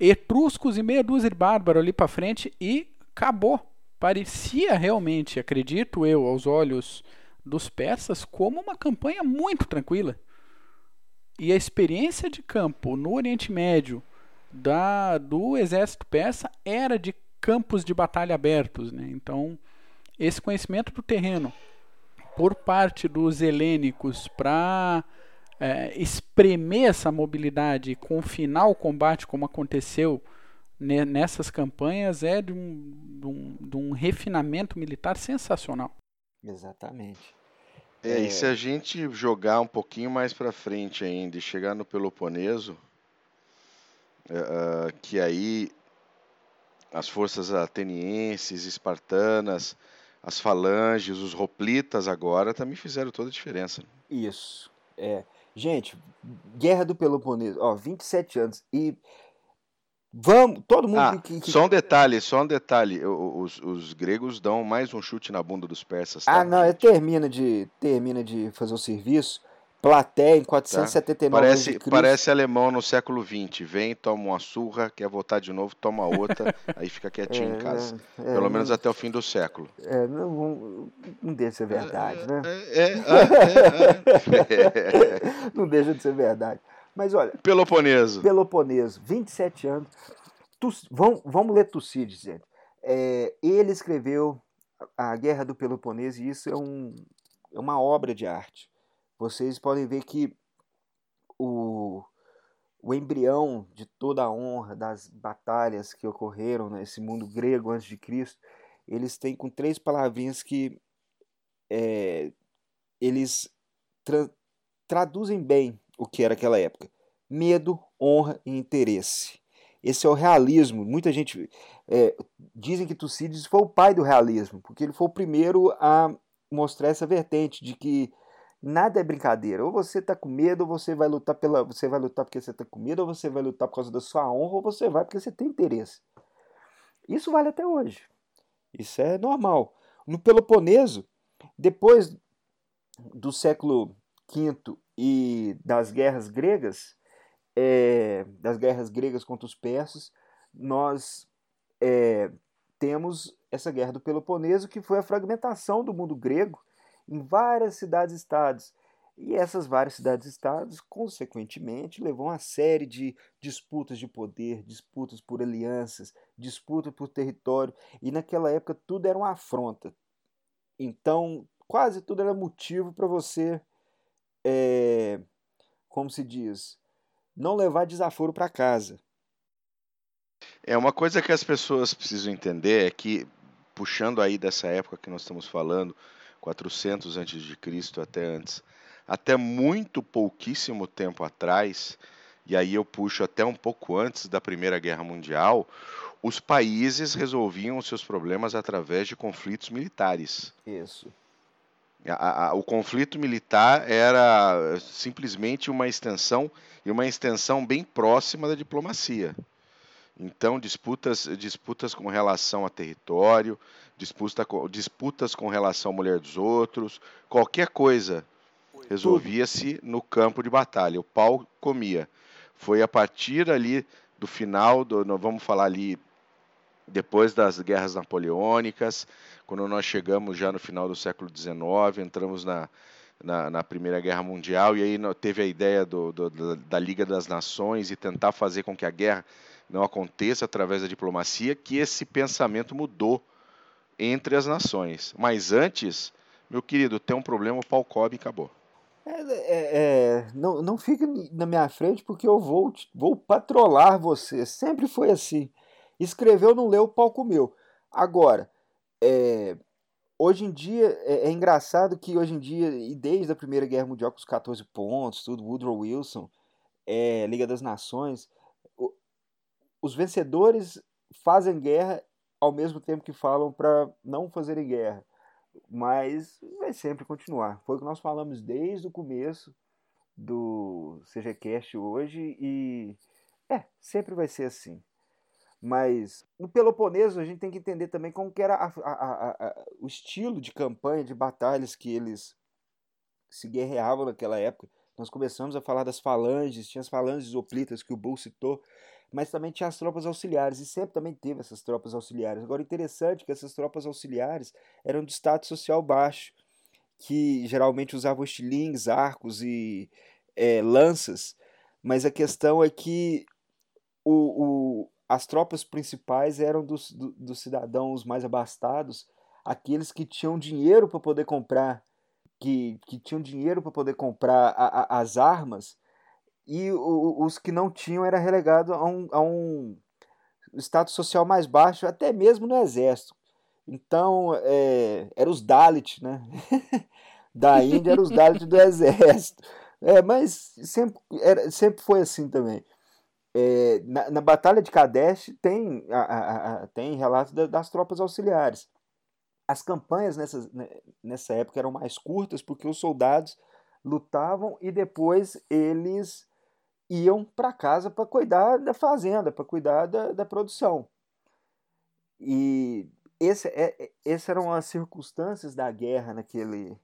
etruscos e meia dúzia de bárbaros ali para frente e acabou. Parecia realmente, acredito eu, aos olhos dos persas, como uma campanha muito tranquila. E a experiência de campo no Oriente Médio, da, do exército persa era de campos de batalha abertos. Né? Então, esse conhecimento do terreno por parte dos helênicos para é, espremer essa mobilidade e confinar o combate, como aconteceu nessas campanhas é de um, de um, de um refinamento militar sensacional. Exatamente. É, e se a gente jogar um pouquinho mais para frente ainda e chegar no Peloponeso, uh, que aí as forças atenienses, espartanas, as falanges, os roplitas agora também fizeram toda a diferença. Isso. É. Gente, Guerra do Peloponeso, ó, 27 anos. E Vamos, todo mundo. Ah, que, que... Só um detalhe, só um detalhe. Os, os, gregos dão mais um chute na bunda dos persas. Tá? Ah, não, é termina de termina de fazer o serviço. Platéia em 479 tá. parece, parece alemão no século XX. Vem, toma uma surra, quer votar de novo, toma outra, aí fica quietinho é, em casa. É, é Pelo menos até o fim do século. É, não, não deixa de ser verdade, né? É, é, é não deixa de ser verdade. Mas olha. Peloponeso. Peloponeso, 27 anos. Vamos, vamos ler Tucídides, gente. É, ele escreveu A Guerra do Peloponeso e isso é, um, é uma obra de arte. Vocês podem ver que o, o embrião de toda a honra das batalhas que ocorreram nesse mundo grego antes de Cristo, eles têm com três palavrinhas que é, eles tra traduzem bem o que era aquela época: medo, honra e interesse. Esse é o realismo. Muita gente é, dizem que Tucídides foi o pai do realismo, porque ele foi o primeiro a mostrar essa vertente de que nada é brincadeira. Ou você está com medo, ou você vai lutar pela, você vai lutar porque você está com medo, ou você vai lutar por causa da sua honra, ou você vai porque você tem interesse. Isso vale até hoje. Isso é normal. No Peloponeso, depois do século V e das guerras gregas, é, das guerras gregas contra os persas, nós é, temos essa guerra do Peloponeso, que foi a fragmentação do mundo grego em várias cidades-estados. E essas várias cidades-estados, consequentemente, levou a série de disputas de poder, disputas por alianças, disputas por território, e naquela época tudo era uma afronta. Então, quase tudo era motivo para você é, como se diz, não levar desaforo para casa. É uma coisa que as pessoas precisam entender é que puxando aí dessa época que nós estamos falando, 400 antes de Cristo até antes, até muito pouquíssimo tempo atrás, e aí eu puxo até um pouco antes da Primeira Guerra Mundial, os países resolviam os seus problemas através de conflitos militares. Isso. A, a, o conflito militar era simplesmente uma extensão e uma extensão bem próxima da diplomacia. Então, disputas, disputas com relação a território, disputa, disputas com relação à mulher dos outros, qualquer coisa resolvia-se no campo de batalha. O pau comia. Foi a partir ali do final, do, vamos falar ali, depois das guerras napoleônicas, quando nós chegamos já no final do século XIX, entramos na, na, na Primeira Guerra Mundial, e aí teve a ideia do, do, da Liga das Nações e tentar fazer com que a guerra não aconteça através da diplomacia, que esse pensamento mudou entre as nações. Mas antes, meu querido, tem um problema, o pau cobre e acabou. É, é, é, não, não fique na minha frente porque eu vou, vou patrolar você. Sempre foi assim. Escreveu, não leu, o pau comeu. Agora, é, hoje em dia, é, é, engraçado que hoje em dia, e desde a Primeira Guerra Mundial com os 14 pontos, tudo, Woodrow Wilson, é, Liga das Nações, o, os vencedores fazem guerra ao mesmo tempo que falam para não fazerem guerra. Mas vai sempre continuar. Foi o que nós falamos desde o começo do CGCast hoje e é, sempre vai ser assim. Mas no Peloponeso a gente tem que entender também como que era a, a, a, o estilo de campanha, de batalhas que eles se guerreavam naquela época. Nós começamos a falar das falanges, tinha as falanges oplitas que o Bull citou, mas também tinha as tropas auxiliares, e sempre também teve essas tropas auxiliares. Agora, interessante é que essas tropas auxiliares eram de status social baixo, que geralmente usavam estilingues, arcos e é, lanças, mas a questão é que o, o, as tropas principais eram dos, do, dos cidadãos mais abastados, aqueles que tinham dinheiro para poder comprar, que, que tinham dinheiro para poder comprar a, a, as armas, e o, os que não tinham era relegado a um, a um status social mais baixo, até mesmo no exército. Então, é, eram os Dalit, né? da Índia eram os Dalit do exército. É, mas sempre, era, sempre foi assim também. É, na, na, Batalha de Kadesh tem, a, a, a, tem relato da, das tropas auxiliares. As campanhas nessa, nessa época eram mais curtas porque os soldados lutavam e depois eles iam para casa para cuidar da fazenda, para cuidar da, da produção. E esse, é, é, essas eram as circunstâncias da guerra naquele,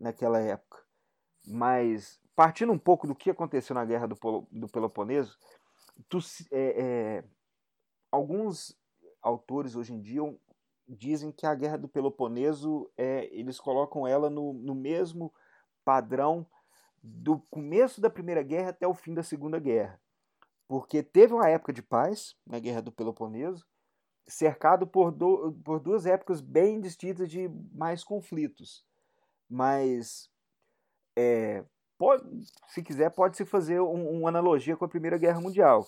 naquela época. Mas, partindo um pouco do que aconteceu na guerra do, do Peloponeso, tu, é, é, alguns autores hoje em dia dizem que a guerra do Peloponeso, é, eles colocam ela no, no mesmo padrão do começo da Primeira Guerra até o fim da Segunda Guerra. Porque teve uma época de paz na Guerra do Peloponeso, cercado por, do, por duas épocas bem distintas de mais conflitos. Mas, é, pode, se quiser, pode-se fazer um, uma analogia com a Primeira Guerra Mundial.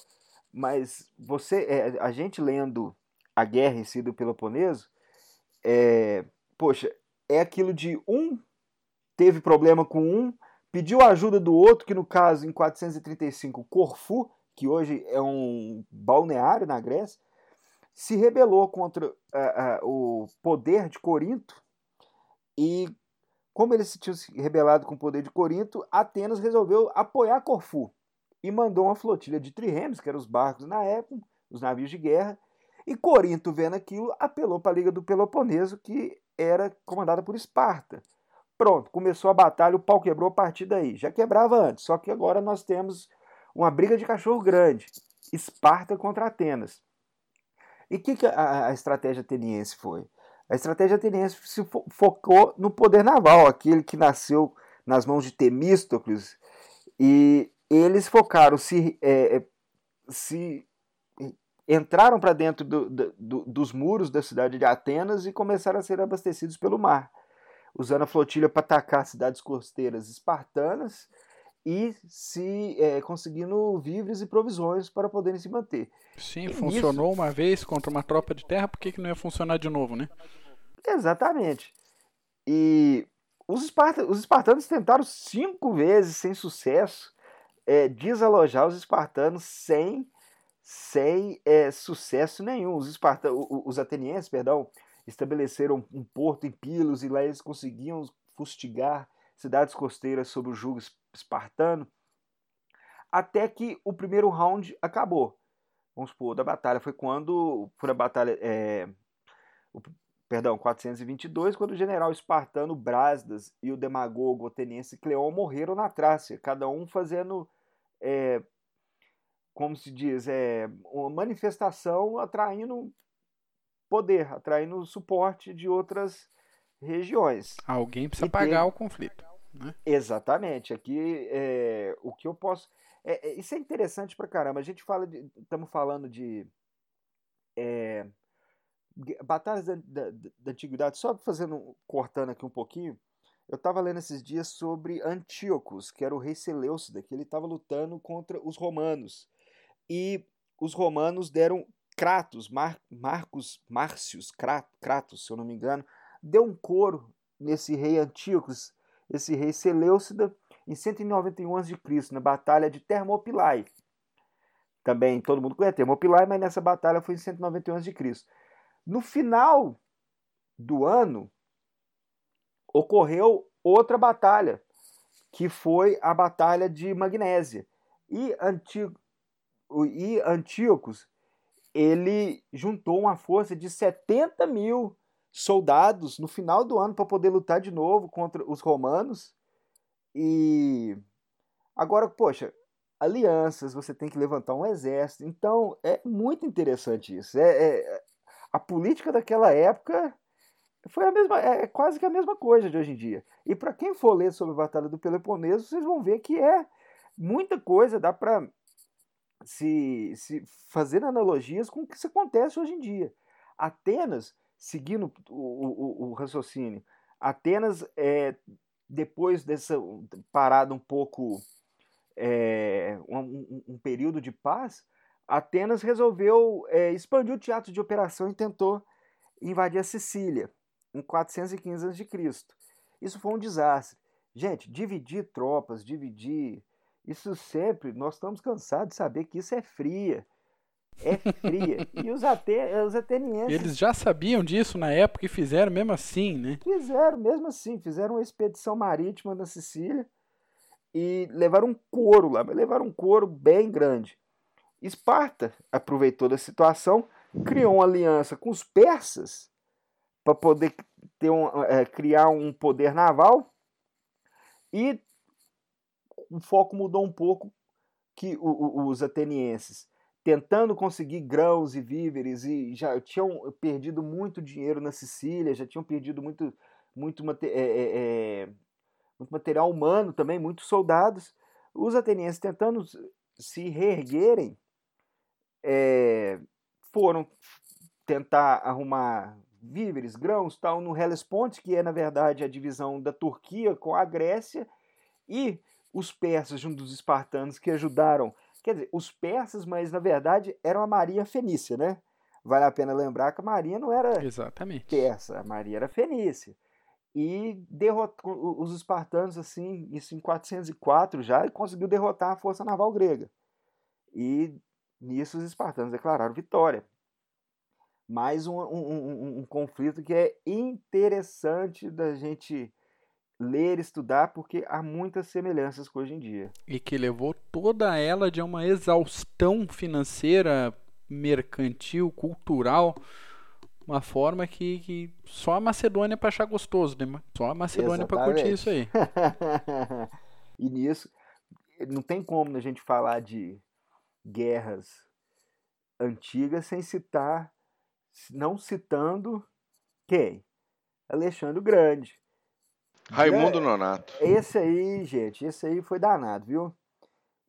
Mas você, é, a gente lendo a guerra em si do Peloponeso, é, poxa, é aquilo de um teve problema com um, pediu a ajuda do outro, que no caso, em 435, Corfu, que hoje é um balneário na Grécia, se rebelou contra uh, o poder de Corinto e como ele se se rebelado com o poder de Corinto, Atenas resolveu apoiar Corfu e mandou uma flotilha de triremes, que eram os barcos na época, os navios de guerra, e Corinto, vendo aquilo, apelou para a Liga do Peloponeso, que era comandada por Esparta. Pronto, começou a batalha, o pau quebrou a partir daí. Já quebrava antes, só que agora nós temos uma briga de cachorro grande. Esparta contra Atenas. E o que, que a, a, estratégia ateniense foi? A estratégia ateniense se fo focou no poder naval, aquele que nasceu nas mãos de Temístocles, e eles focaram, se, é, é se entraram para dentro do, do, dos muros da cidade de Atenas e começaram a ser abastecidos pelo mar usando a flotilha para atacar cidades costeiras espartanas e se é, conseguindo víveres e provisões para poderem se manter. Sim, e funcionou uma vez contra uma tropa de terra, por que, que não ia funcionar de novo, né? Exatamente. E os, espart... os espartanos tentaram cinco vezes sem sucesso é, desalojar os espartanos sem, sem é, sucesso nenhum. Os, esparta... os atenienses, perdão, estabeleceram um porto em Pilos e lá eles conseguiam fustigar cidades costeiras sob o jugo espartano, até que o primeiro round acabou. Vamos supor, da batalha foi quando foi a batalha, é, o, perdão, 422, quando o general espartano Brasdas e o demagogo ateniense Cleon morreram na Trácia, cada um fazendo, é, como se diz, é, uma manifestação atraindo poder, atraindo suporte de outras regiões. Alguém precisa e pagar o conflito. Né? Exatamente. Aqui é, o que eu posso. É, é, isso é interessante pra caramba. A gente fala de. Estamos falando de. É, batalhas da, da, da, antiguidade, só fazendo, cortando aqui um pouquinho, eu estava lendo esses dias sobre Antíocos, que era o rei Seleucida, que ele estava lutando contra os romanos. E os romanos deram Kratos, Mar, Marcos Márcios Kratos, se eu não me engano, deu um coro nesse rei Antíocos, esse rei Seleucida, em 191 a.C., na batalha de Termopilai. Também todo mundo conhece Termopilai, mas nessa batalha foi em 191 a.C. No final do ano, ocorreu outra batalha, que foi a Batalha de Magnésia. E, Antí e Antíocos ele juntou uma força de 70 mil soldados no final do ano para poder lutar de novo contra os romanos. E agora, poxa, alianças, você tem que levantar um exército. Então é muito interessante isso. É, é a política daquela época foi a mesma, é, é quase que a mesma coisa de hoje em dia. E para quem for ler sobre a Batalha do Peloponeso, vocês vão ver que é muita coisa, dá para se, se fazendo analogias com o que acontece hoje em dia. Atenas, seguindo o, o, o raciocínio, Atenas, é, depois dessa parada um pouco, é, um, um, período de paz, Atenas resolveu é, expandir o teatro de operação e tentou invadir a Sicília em 415 a.C. Isso foi um desastre. Gente, dividir tropas, dividir, isso sempre, nós estamos cansados de saber que isso é fria. É fria. e os, ate, os atenienses. Eles já sabiam disso na época e fizeram mesmo assim, né? Fizeram mesmo assim. Fizeram uma expedição marítima na Sicília e levaram um couro lá, mas levaram um couro bem grande. Esparta aproveitou da situação, criou uma aliança com os persas para poder ter um, é, criar um poder naval e o foco mudou um pouco que o, o, os atenienses tentando conseguir grãos e víveres e já tinham perdido muito dinheiro na Sicília, já tinham perdido muito, muito, é, é, é, muito material humano também, muitos soldados. Os atenienses tentando se reerguerem é, foram tentar arrumar víveres, grãos, tal, no Hellespont, que é na verdade a divisão da Turquia com a Grécia, e os persas junto dos espartanos que ajudaram, quer dizer, os persas, mas na verdade eram a Maria Fenícia, né? Vale a pena lembrar que a Maria não era Exatamente. persa, a Maria era fenícia. E derrotou os espartanos assim, isso em 404 já, e conseguiu derrotar a força naval grega. E nisso os espartanos declararam vitória. Mais um, um, um, um conflito que é interessante da gente ler, estudar, porque há muitas semelhanças com hoje em dia. E que levou toda ela de uma exaustão financeira, mercantil, cultural, uma forma que, que só a Macedônia para achar gostoso, né? Só a Macedônia para curtir isso aí. e nisso, não tem como a gente falar de guerras antigas sem citar, não citando quem? Alexandre o Grande. Raimundo Nonato. Esse aí, gente, esse aí foi danado, viu?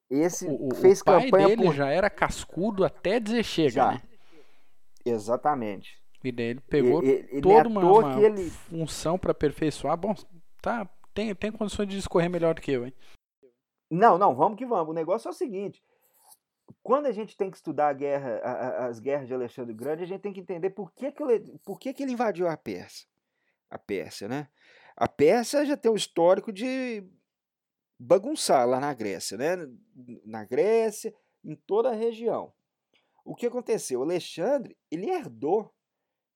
Esse o, fez o pai campanha dele por... já era cascudo até dizer chega, Já. né? Exatamente. E daí ele pegou E- e- toda é uma, uma ele- função para aperfeiçoar. Bom, tá, tem, tem condições de escorrer melhor do que eu, hein? Não, não, vamos que vamos. O negócio é o seguinte: quando a gente tem que estudar a guerra, a- a- as guerras de Alexandre Grande, a gente tem que entender por que, que, ele, por que, que ele invadiu a Pérsia. A Pérsia, né? A Pérsia já tem um histórico de bagunçar lá na Grécia, né? Na Grécia, em toda a região. O que aconteceu? O Alexandre, ele herdou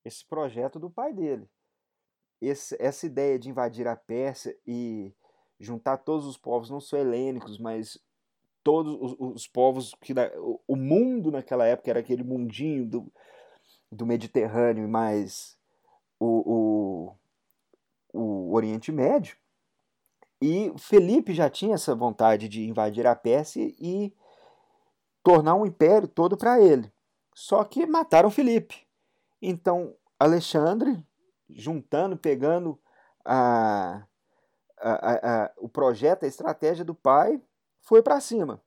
esse projeto do pai dele. Esse- essa ideia de invadir a Pérsia e juntar todos os povos, não só helênicos, mas todos os, os povos que na- o- mundo naquela época era aquele mundinho do, do Mediterrâneo mais o, o, o Oriente Médio. E Felipe já tinha essa vontade de invadir a Pérsia e tornar um império todo para ele. Só que mataram Felipe. Então Alexandre, juntando, pegando a, a- a- o projeto, a estratégia do pai, foi para cima.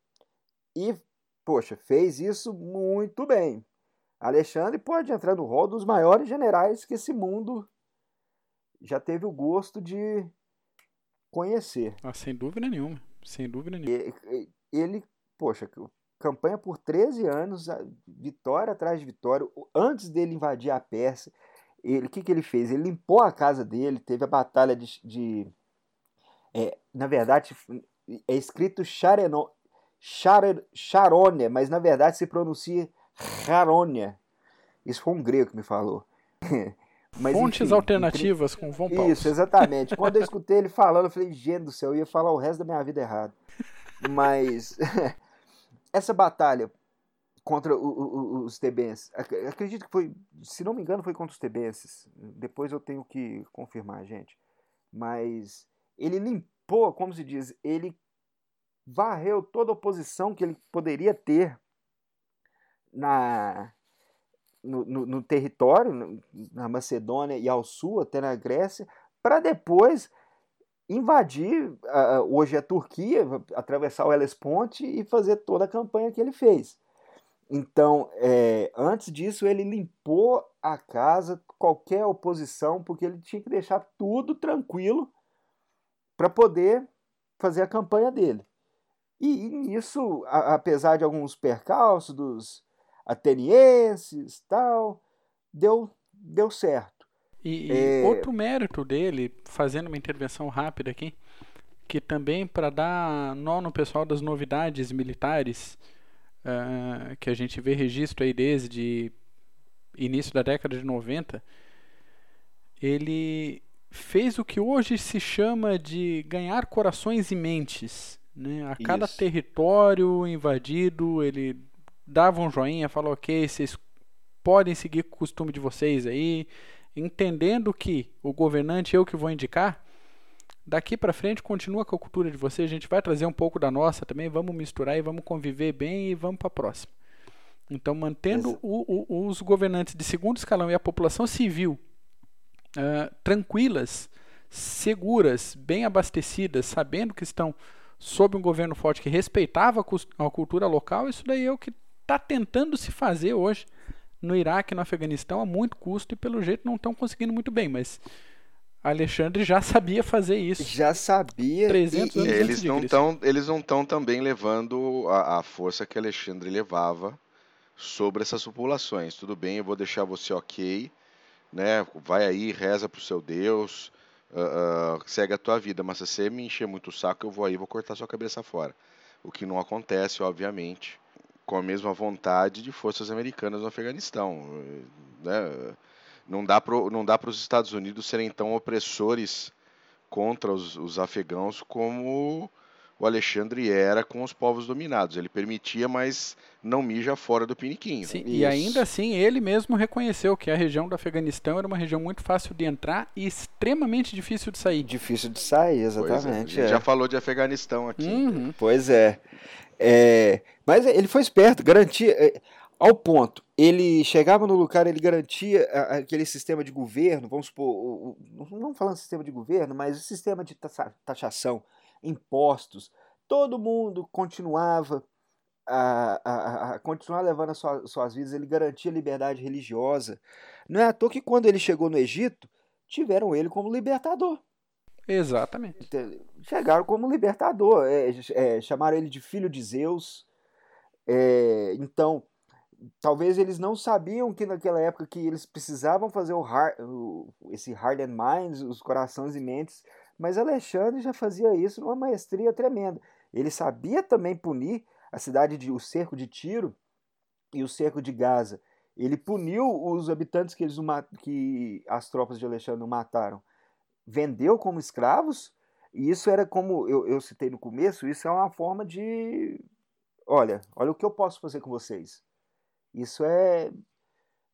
E, poxa, fez isso muito bem. Alexandre pode entrar no rol dos maiores generais que esse mundo já teve o gosto de conhecer. Ah, sem dúvida nenhuma. Sem dúvida nenhuma. Ele, poxa, campanha por 13 anos, vitória atrás de vitória. Antes dele invadir a Pérsia, ele, o que, que ele fez? Ele limpou a casa dele, teve a batalha de. de- é, na verdade, é escrito Chareno, Char, Charônia, mas na verdade se pronuncia Charônia. Isso foi um grego que me falou. Mas, Fontes enfim, alternativas com Von Paulo. isso, exatamente. Quando eu escutei ele falando, eu falei, gente do céu, eu ia falar o resto da minha vida errado. Mas essa batalha contra o- o- os tebenses, ac- acredito que foi, se não me engano, foi contra os tebenses. Depois eu tenho que confirmar, gente. Mas ele limpou, como se diz, ele varreu toda a oposição que ele poderia ter na no, no- no território, na Macedônia e ao sul, até na Grécia, para depois invadir ah, hoje a Turquia, atravessar o Hellespont e fazer toda a campanha que ele fez. Então, é, antes disso, ele limpou a casa, qualquer oposição, porque ele tinha que deixar tudo tranquilo para poder fazer a campanha dele. E, e nisso, a- apesar de alguns percalços dos, atenienses, tal. Deu, deu certo. E, e é... outro mérito dele, fazendo uma intervenção rápida aqui, que também para dar nó no pessoal das novidades militares, uh, que a gente vê registro aí desde início da década de 90, ele fez o que hoje se chama de ganhar corações e mentes. Né? A cada Isso. território invadido, ele dava um joinha, falou: ok, vocês podem seguir o costume de vocês aí, entendendo que o governante eu que vou indicar. Daqui para frente continua com a cultura de vocês, a gente vai trazer um pouco da nossa também, vamos misturar e vamos conviver bem e vamos para a próxima. Então, mantendo o, o, os governantes de segundo escalão e a população civil uh, tranquilas, seguras, bem abastecidas, sabendo que estão sob um governo forte que respeitava a cultura local, isso daí é o que está tentando se fazer hoje no Iraque, no Afeganistão, a muito custo e pelo jeito não estão conseguindo muito bem, mas Alexandre já sabia fazer isso. Já sabia. 300 e, anos eles, não tão, eles não estão também levando a, a, força que Alexandre levava sobre essas populações. Tudo bem, eu vou deixar você ok, né? Vai aí, reza pro seu Deus, uh, uh, segue a tua vida, mas se você me encher muito o saco, eu vou aí vou cortar sua cabeça fora. O que não acontece, obviamente, com a mesma vontade de forças americanas no Afeganistão. Né? Não dá para os Estados Unidos serem tão opressores contra os, os afegãos como o Alexandre era com os povos dominados. Ele permitia, mas não mija fora do piniquinho. Sim, e ainda assim ele mesmo reconheceu que a região do Afeganistão era uma região muito fácil de entrar e extremamente difícil de sair. Difícil de sair, exatamente. É, a gente é. já falou de Afeganistão aqui. Uhum. Pois é. É. Mas ele foi esperto, garantia. É, ao ponto, ele chegava no lugar, ele garantia aquele sistema de governo, vamos supor, não falando sistema de governo, mas o sistema de taxação impostos, todo mundo continuava a, a, a continuar levando as suas, suas vidas, ele garantia liberdade religiosa. Não é à toa que quando ele chegou no Egito, tiveram ele como libertador. Exatamente. Chegaram como libertador, é, é, chamaram ele de filho de Zeus. É, então, talvez eles não sabiam que naquela época que eles precisavam fazer o, hard, o esse hard and minds, os corações e mentes mas Alexandre já fazia isso numa maestria tremenda. Ele sabia também punir a cidade de o cerco de Tiro e o cerco de Gaza. Ele puniu os habitantes que, eles, que as tropas de Alexandre mataram. Vendeu como escravos, e isso era como eu, eu citei no começo, isso é uma forma de. Olha, olha o que eu posso fazer com vocês. Isso é,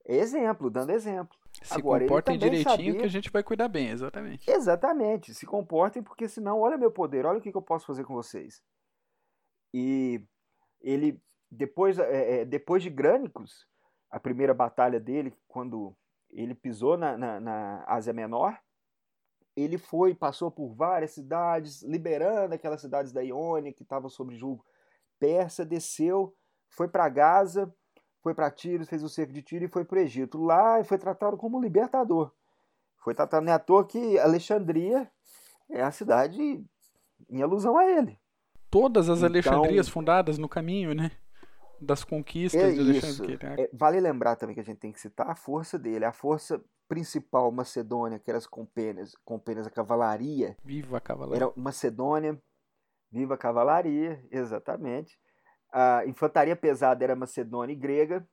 é exemplo, dando exemplo. Se Agora, comportem direitinho sabia... que a gente vai cuidar bem, exatamente. Exatamente, se comportem, porque senão, olha meu poder, olha o que, eu posso fazer com vocês. E ele, depois, é, é, depois de Grânicos, a primeira batalha dele, quando ele pisou na, na, na Ásia Menor, ele foi, passou por várias cidades, liberando aquelas cidades da Iônia que estavam sob julgo persa, desceu, foi para Gaza, foi para Tiro, fez o cerco de Tiro e foi para o Egito. Lá foi tratado como libertador. Foi tratado, não é à toa que Alexandria é a cidade em alusão a ele. Todas as então, Alexandrias fundadas no caminho, né? Das conquistas é de Alexandria. É, vale lembrar também que a gente tem que citar a força dele. A força principal macedônia, que era as companhias, companhias a cavalaria. Viva a cavalaria. Era Macedônia, viva a cavalaria, exatamente a infantaria pesada era macedônia e grega,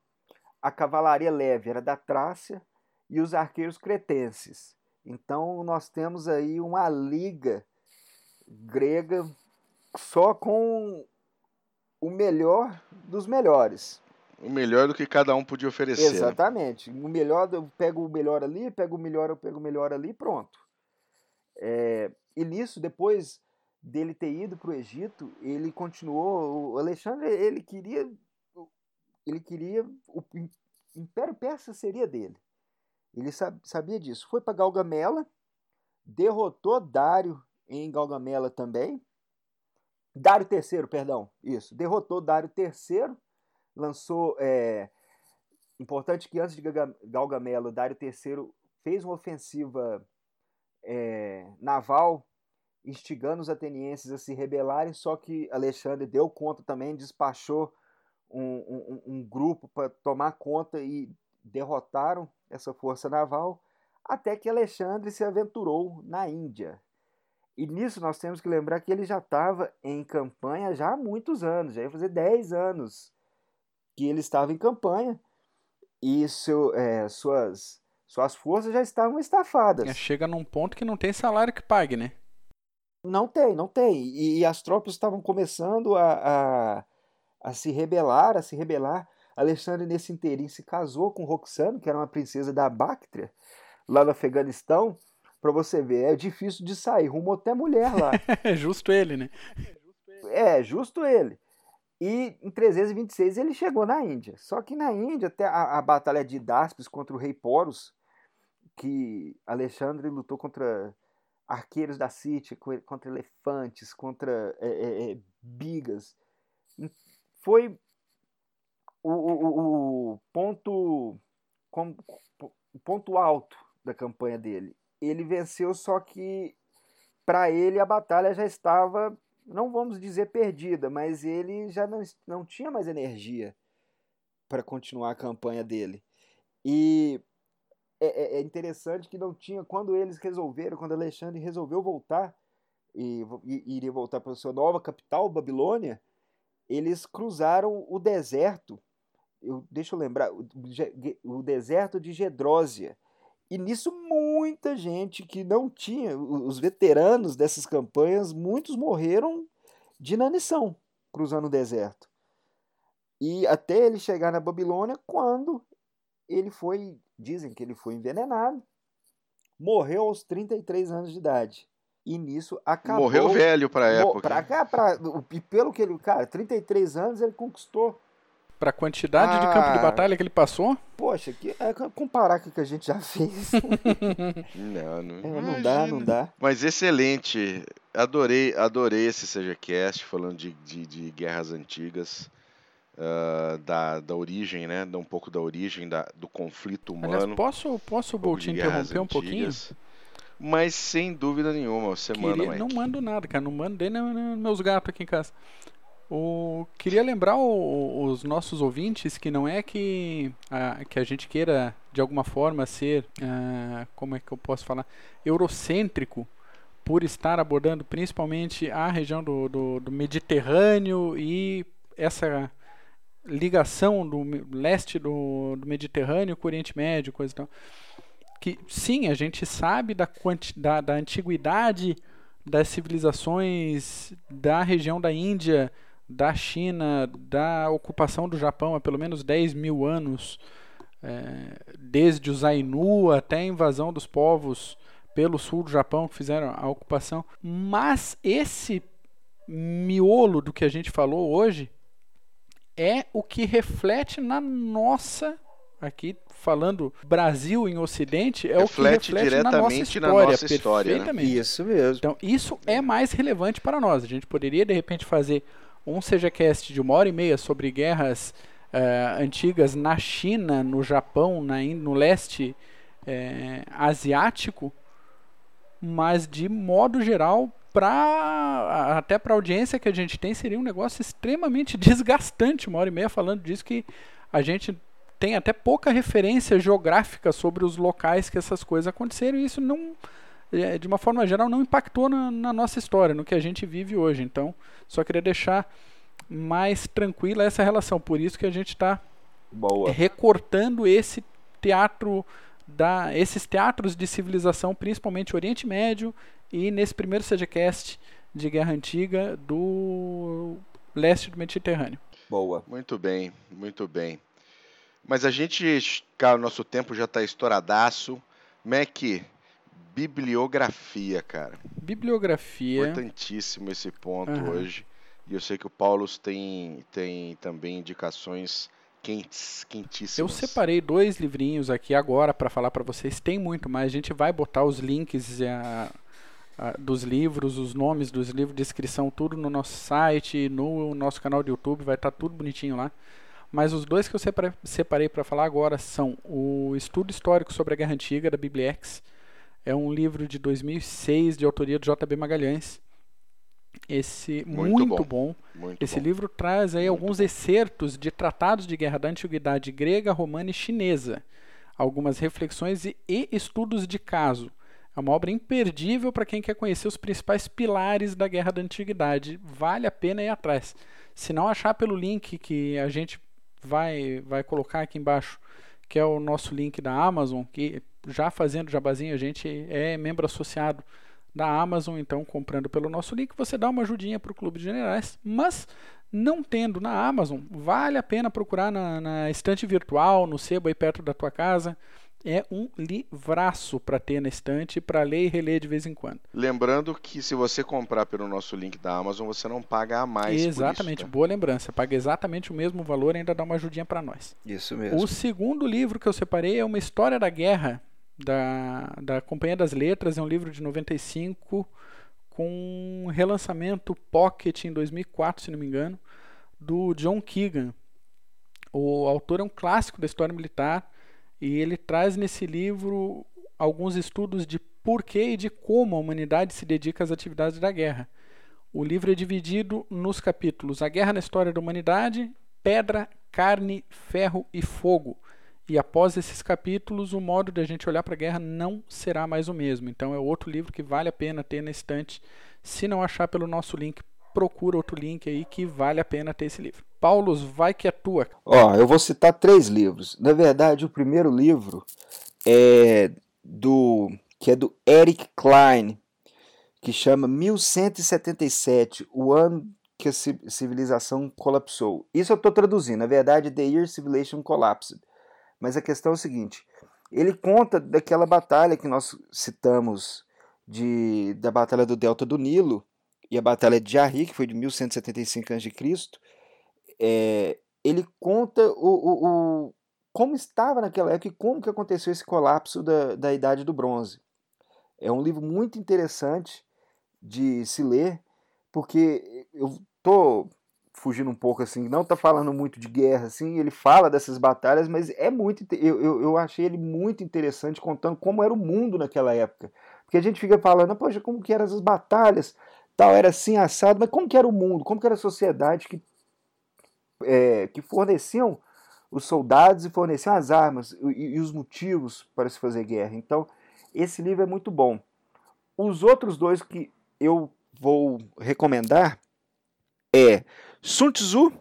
a cavalaria leve era da Trácia e os arqueiros cretenses. Então nós temos aí uma liga grega só com o melhor dos melhores. O melhor do que cada um podia oferecer. Né? Exatamente. O melhor, eu pego o melhor ali, pego o melhor, eu pego o melhor ali, pronto. É, e nisso, depois dele ter ido para o Egito, ele continuou. O Alexandre, ele queria. Ele queria. O Império Persa seria dele. Ele sabia disso. Foi para Galgamela, derrotou Dário em Galgamela também. Dário III, perdão, isso. Derrotou Dário III, lançou. É, importante que antes de Galgamela, Dário III fez uma ofensiva é, naval instigando os atenienses a se rebelarem, só que Alexandre deu conta também, despachou um, um, um grupo para tomar conta e derrotaram essa força naval, até que Alexandre se aventurou na Índia. E nisso nós temos que lembrar que ele já estava em campanha já há muitos anos, já ia fazer 10 anos que ele estava em campanha e seu, é, suas, suas forças já estavam estafadas. É, chega num ponto que não tem salário que pague, né? Não tem, não tem. E, e as tropas estavam começando a, a, a, se rebelar, a se rebelar. Alexandre, nesse inteirinho, se casou com Roxana, que era uma princesa da Bactria, lá no Afeganistão. Pra você ver, é difícil de sair, rumou até mulher lá. é justo ele, né? É, justo ele. E em 326 ele chegou na Índia. Só que na Índia, até a, a batalha de Daspes contra o rei Poros, que Alexandre lutou contra arqueiros da Sítia, contra elefantes, contra é, é, é, bigas. Foi o, o, o ponto, o ponto alto da campanha dele. Ele venceu, só que para ele a batalha já estava, não vamos dizer perdida, mas ele já não, não tinha mais energia para continuar a campanha dele. E é, é, é, interessante que não tinha, quando eles resolveram, quando Alexandre resolveu voltar, e, e iria voltar para sua nova capital, Babilônia, eles cruzaram o deserto, eu, deixa eu lembrar, o, o deserto de Gedrósia. E nisso muita gente que não tinha, os veteranos dessas campanhas, muitos morreram de inanição cruzando o deserto. E até ele chegar na Babilônia, quando ele foi Dizem que ele foi envenenado, morreu aos 33 anos de idade. E nisso acabou. Morreu velho pra época. Pra cá, pra, pelo que ele. Cara, 33 anos ele conquistou. Pra quantidade ah, de campo de batalha que ele passou? Poxa, que, é, comparar com o que a gente já fez. não, não, é, não dá, não dá. Mas excelente. Adorei, adorei esse CGCast falando de, de, de guerras antigas uh, da, da origem, né? Um pouco da origem da, do conflito humano. Aliás, posso, posso um te interromper um pouquinho? Mas sem dúvida nenhuma, você Queria, manda, Mike. Não mando nada, cara. Não mando nem meus gatos aqui em casa. O, queria lembrar o, os nossos ouvintes que não é que a, que a gente queira de alguma forma ser, uh, como é que eu posso falar, eurocêntrico por estar abordando principalmente a região do, do, do Mediterrâneo e essa ligação do leste do, do Mediterrâneo com o Oriente Médio, coisa e tal. Que sim, a gente sabe da, da, da antiguidade das civilizações da região da Índia, da China, da ocupação do Japão há pelo menos 10 mil anos, é, desde o Zainu até a invasão dos povos pelo sul do Japão que fizeram a ocupação. Mas esse miolo do que a gente falou hoje é o que reflete na nossa aqui falando Brasil em Ocidente é reflete o que reflete diretamente na nossa história, na nossa história né? perfeitamente. Né? Isso mesmo. Então isso é mais relevante para nós. A gente poderia de repente fazer um CGCast de uma hora e meia sobre guerras uh, antigas na China, no Japão, na, no leste uh, asiático, mas de modo geral para até para a audiência que a gente tem seria um negócio extremamente desgastante. Uma hora e meia falando disso que a gente tem até pouca referência geográfica sobre os locais que essas coisas aconteceram e isso não de uma forma geral não impactou na, na nossa história no que a gente vive hoje então só queria deixar mais tranquila essa relação por isso que a gente está recortando esse teatro da esses teatros de civilização principalmente Oriente Médio e nesse primeiro CGCast de Guerra Antiga do leste do Mediterrâneo. Boa. Muito bem, muito bem. Mas a gente, cara, o nosso tempo já está estouradaço. Mac, bibliografia, cara. Bibliografia. Importantíssimo esse ponto uhum. hoje. E eu sei que o Paulo tem, tem também indicações quentes, quentíssimas. Eu separei dois livrinhos aqui agora para falar para vocês. Tem muito, mas a gente vai botar os links a, dos livros, os nomes dos livros, descrição, tudo no nosso site, no nosso canal do YouTube, vai estar tá tudo bonitinho lá. Mas os dois que eu separei para falar agora são o Estudo Histórico sobre a Guerra Antiga, da Bibliex. É um livro de 2006, de autoria do J.B. Magalhães. Esse muito, muito bom. bom. Muito Esse bom. livro traz aí muito alguns bom. excertos de tratados de guerra da antiguidade grega, romana e chinesa, algumas reflexões e, e estudos de caso. É uma obra imperdível para quem quer conhecer os principais pilares da guerra da antiguidade. Vale a pena ir atrás. Se não achar pelo link que a gente vai vai colocar aqui embaixo, que é o nosso link da Amazon, que já fazendo jabazinho, a gente é membro associado da Amazon, então comprando pelo nosso link, você dá uma ajudinha para o Clube de Generais, mas não tendo na Amazon, vale a pena procurar na, na estante virtual, no sebo aí perto da tua casa. É um livraço para ter na estante, para ler e reler de vez em quando. Lembrando que se você comprar pelo nosso link da Amazon, você não paga a mais. Exatamente, isso, tá? boa lembrança. Paga exatamente o mesmo valor e ainda dá uma ajudinha para nós. Isso mesmo. O segundo livro que eu separei é uma história da guerra da, da Companhia das Letras, é um livro de 95 com um relançamento Pocket em 2004, se não me engano, do John Keegan. O autor é um clássico da história militar e ele traz nesse livro alguns estudos de porquê e de como a humanidade se dedica às atividades da guerra. O livro é dividido nos capítulos A Guerra na História da Humanidade, Pedra, Carne, Ferro e Fogo. E após esses capítulos, o modo de a gente olhar para a guerra não será mais o mesmo. Então é outro livro que vale a pena ter na estante. Se não achar pelo nosso link, procura outro link aí que vale a pena ter esse livro. Paulos, vai que é tua. Ó, eu vou citar três livros. Na verdade, o primeiro livro é do que é do Eric Klein, que chama 1177, o ano que a civilização colapsou. Isso eu estou traduzindo. Na verdade, The Year Civilization Collapsed. Mas a questão é o seguinte: ele conta daquela batalha que nós citamos de, da Batalha do Delta do Nilo e a Batalha de Jarri, que foi de 1175 a.C. É, ele conta o, o, o, como estava naquela época e como que aconteceu esse colapso da, da Idade do Bronze. É um livro muito interessante de se ler, porque eu estou fugindo um pouco assim, não tá falando muito de guerra, assim, ele fala dessas batalhas, mas é muito, eu, eu, eu achei ele muito interessante contando como era o mundo naquela época, porque a gente fica falando, poxa, como que eram as batalhas, tal, era assim, assado, mas como que era o mundo, como que era a sociedade que, é, que forneciam os soldados e forneciam as armas e, e os motivos para se fazer guerra, então esse livro é muito bom. Os outros dois que eu vou recomendar é Sun Tzu,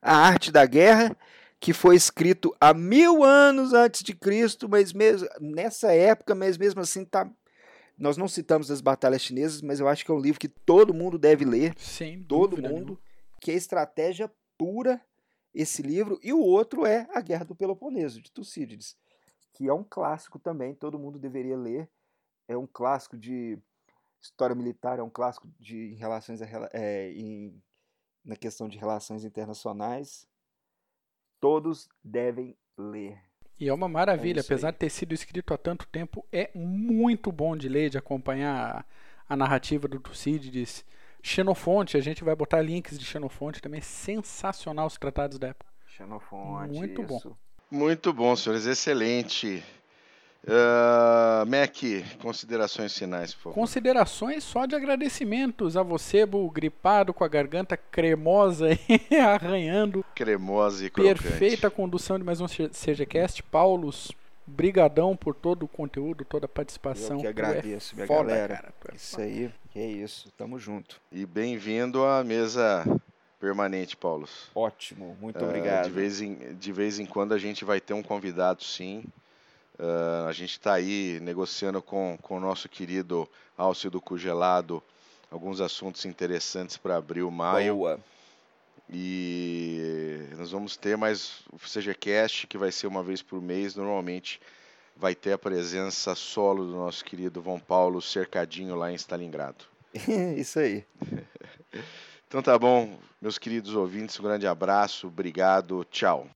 A Arte da Guerra, que foi escrito há mil anos antes de Cristo, mas mesmo nessa época, mas mesmo assim tá. Nós não citamos as batalhas chinesas, mas eu acho que é um livro que todo mundo deve ler. Sim, todo mundo. Que é estratégia pura esse livro. E o outro é A Guerra do Peloponeso, de Tucídides, que é um clássico também, todo mundo deveria ler. É um clássico de história militar, é um clássico de em relações a, é, em na questão de relações internacionais, todos devem ler. E é uma maravilha, é apesar de ter sido escrito há tanto tempo, é muito bom de ler, de acompanhar a, a narrativa do Tucídides. Xenofonte, a gente vai botar links de Xenofonte também, sensacional os tratados da época. Xenofonte, muito isso. bom. Muito bom, senhores, excelente. Uh, Mac, considerações finais, por favor. Considerações só de agradecimentos a você, Bu, gripado com a garganta cremosa e arranhando. Cremosa e crocante. Perfeita condução de mais um CGCast. Paulos, brigadão por todo o conteúdo, toda a participação. Eu que é agradeço, é minha foda, galera. Cara, é isso aí, que é isso, tamo junto. E bem-vindo à mesa permanente, Paulos. Ótimo, muito uh, obrigado. De vez, em, de vez em quando a gente vai ter um convidado, sim. Uh, a gente está aí negociando com, com o nosso querido Alcio do Cugelado alguns assuntos interessantes para abril, maio. Boa. E nós vamos ter mais o CGCast, que vai ser uma vez por mês. Normalmente vai ter a presença solo do nosso querido Vão Paulo cercadinho lá em Stalingrado. Isso aí. então tá bom, meus queridos ouvintes, um grande abraço, obrigado, tchau.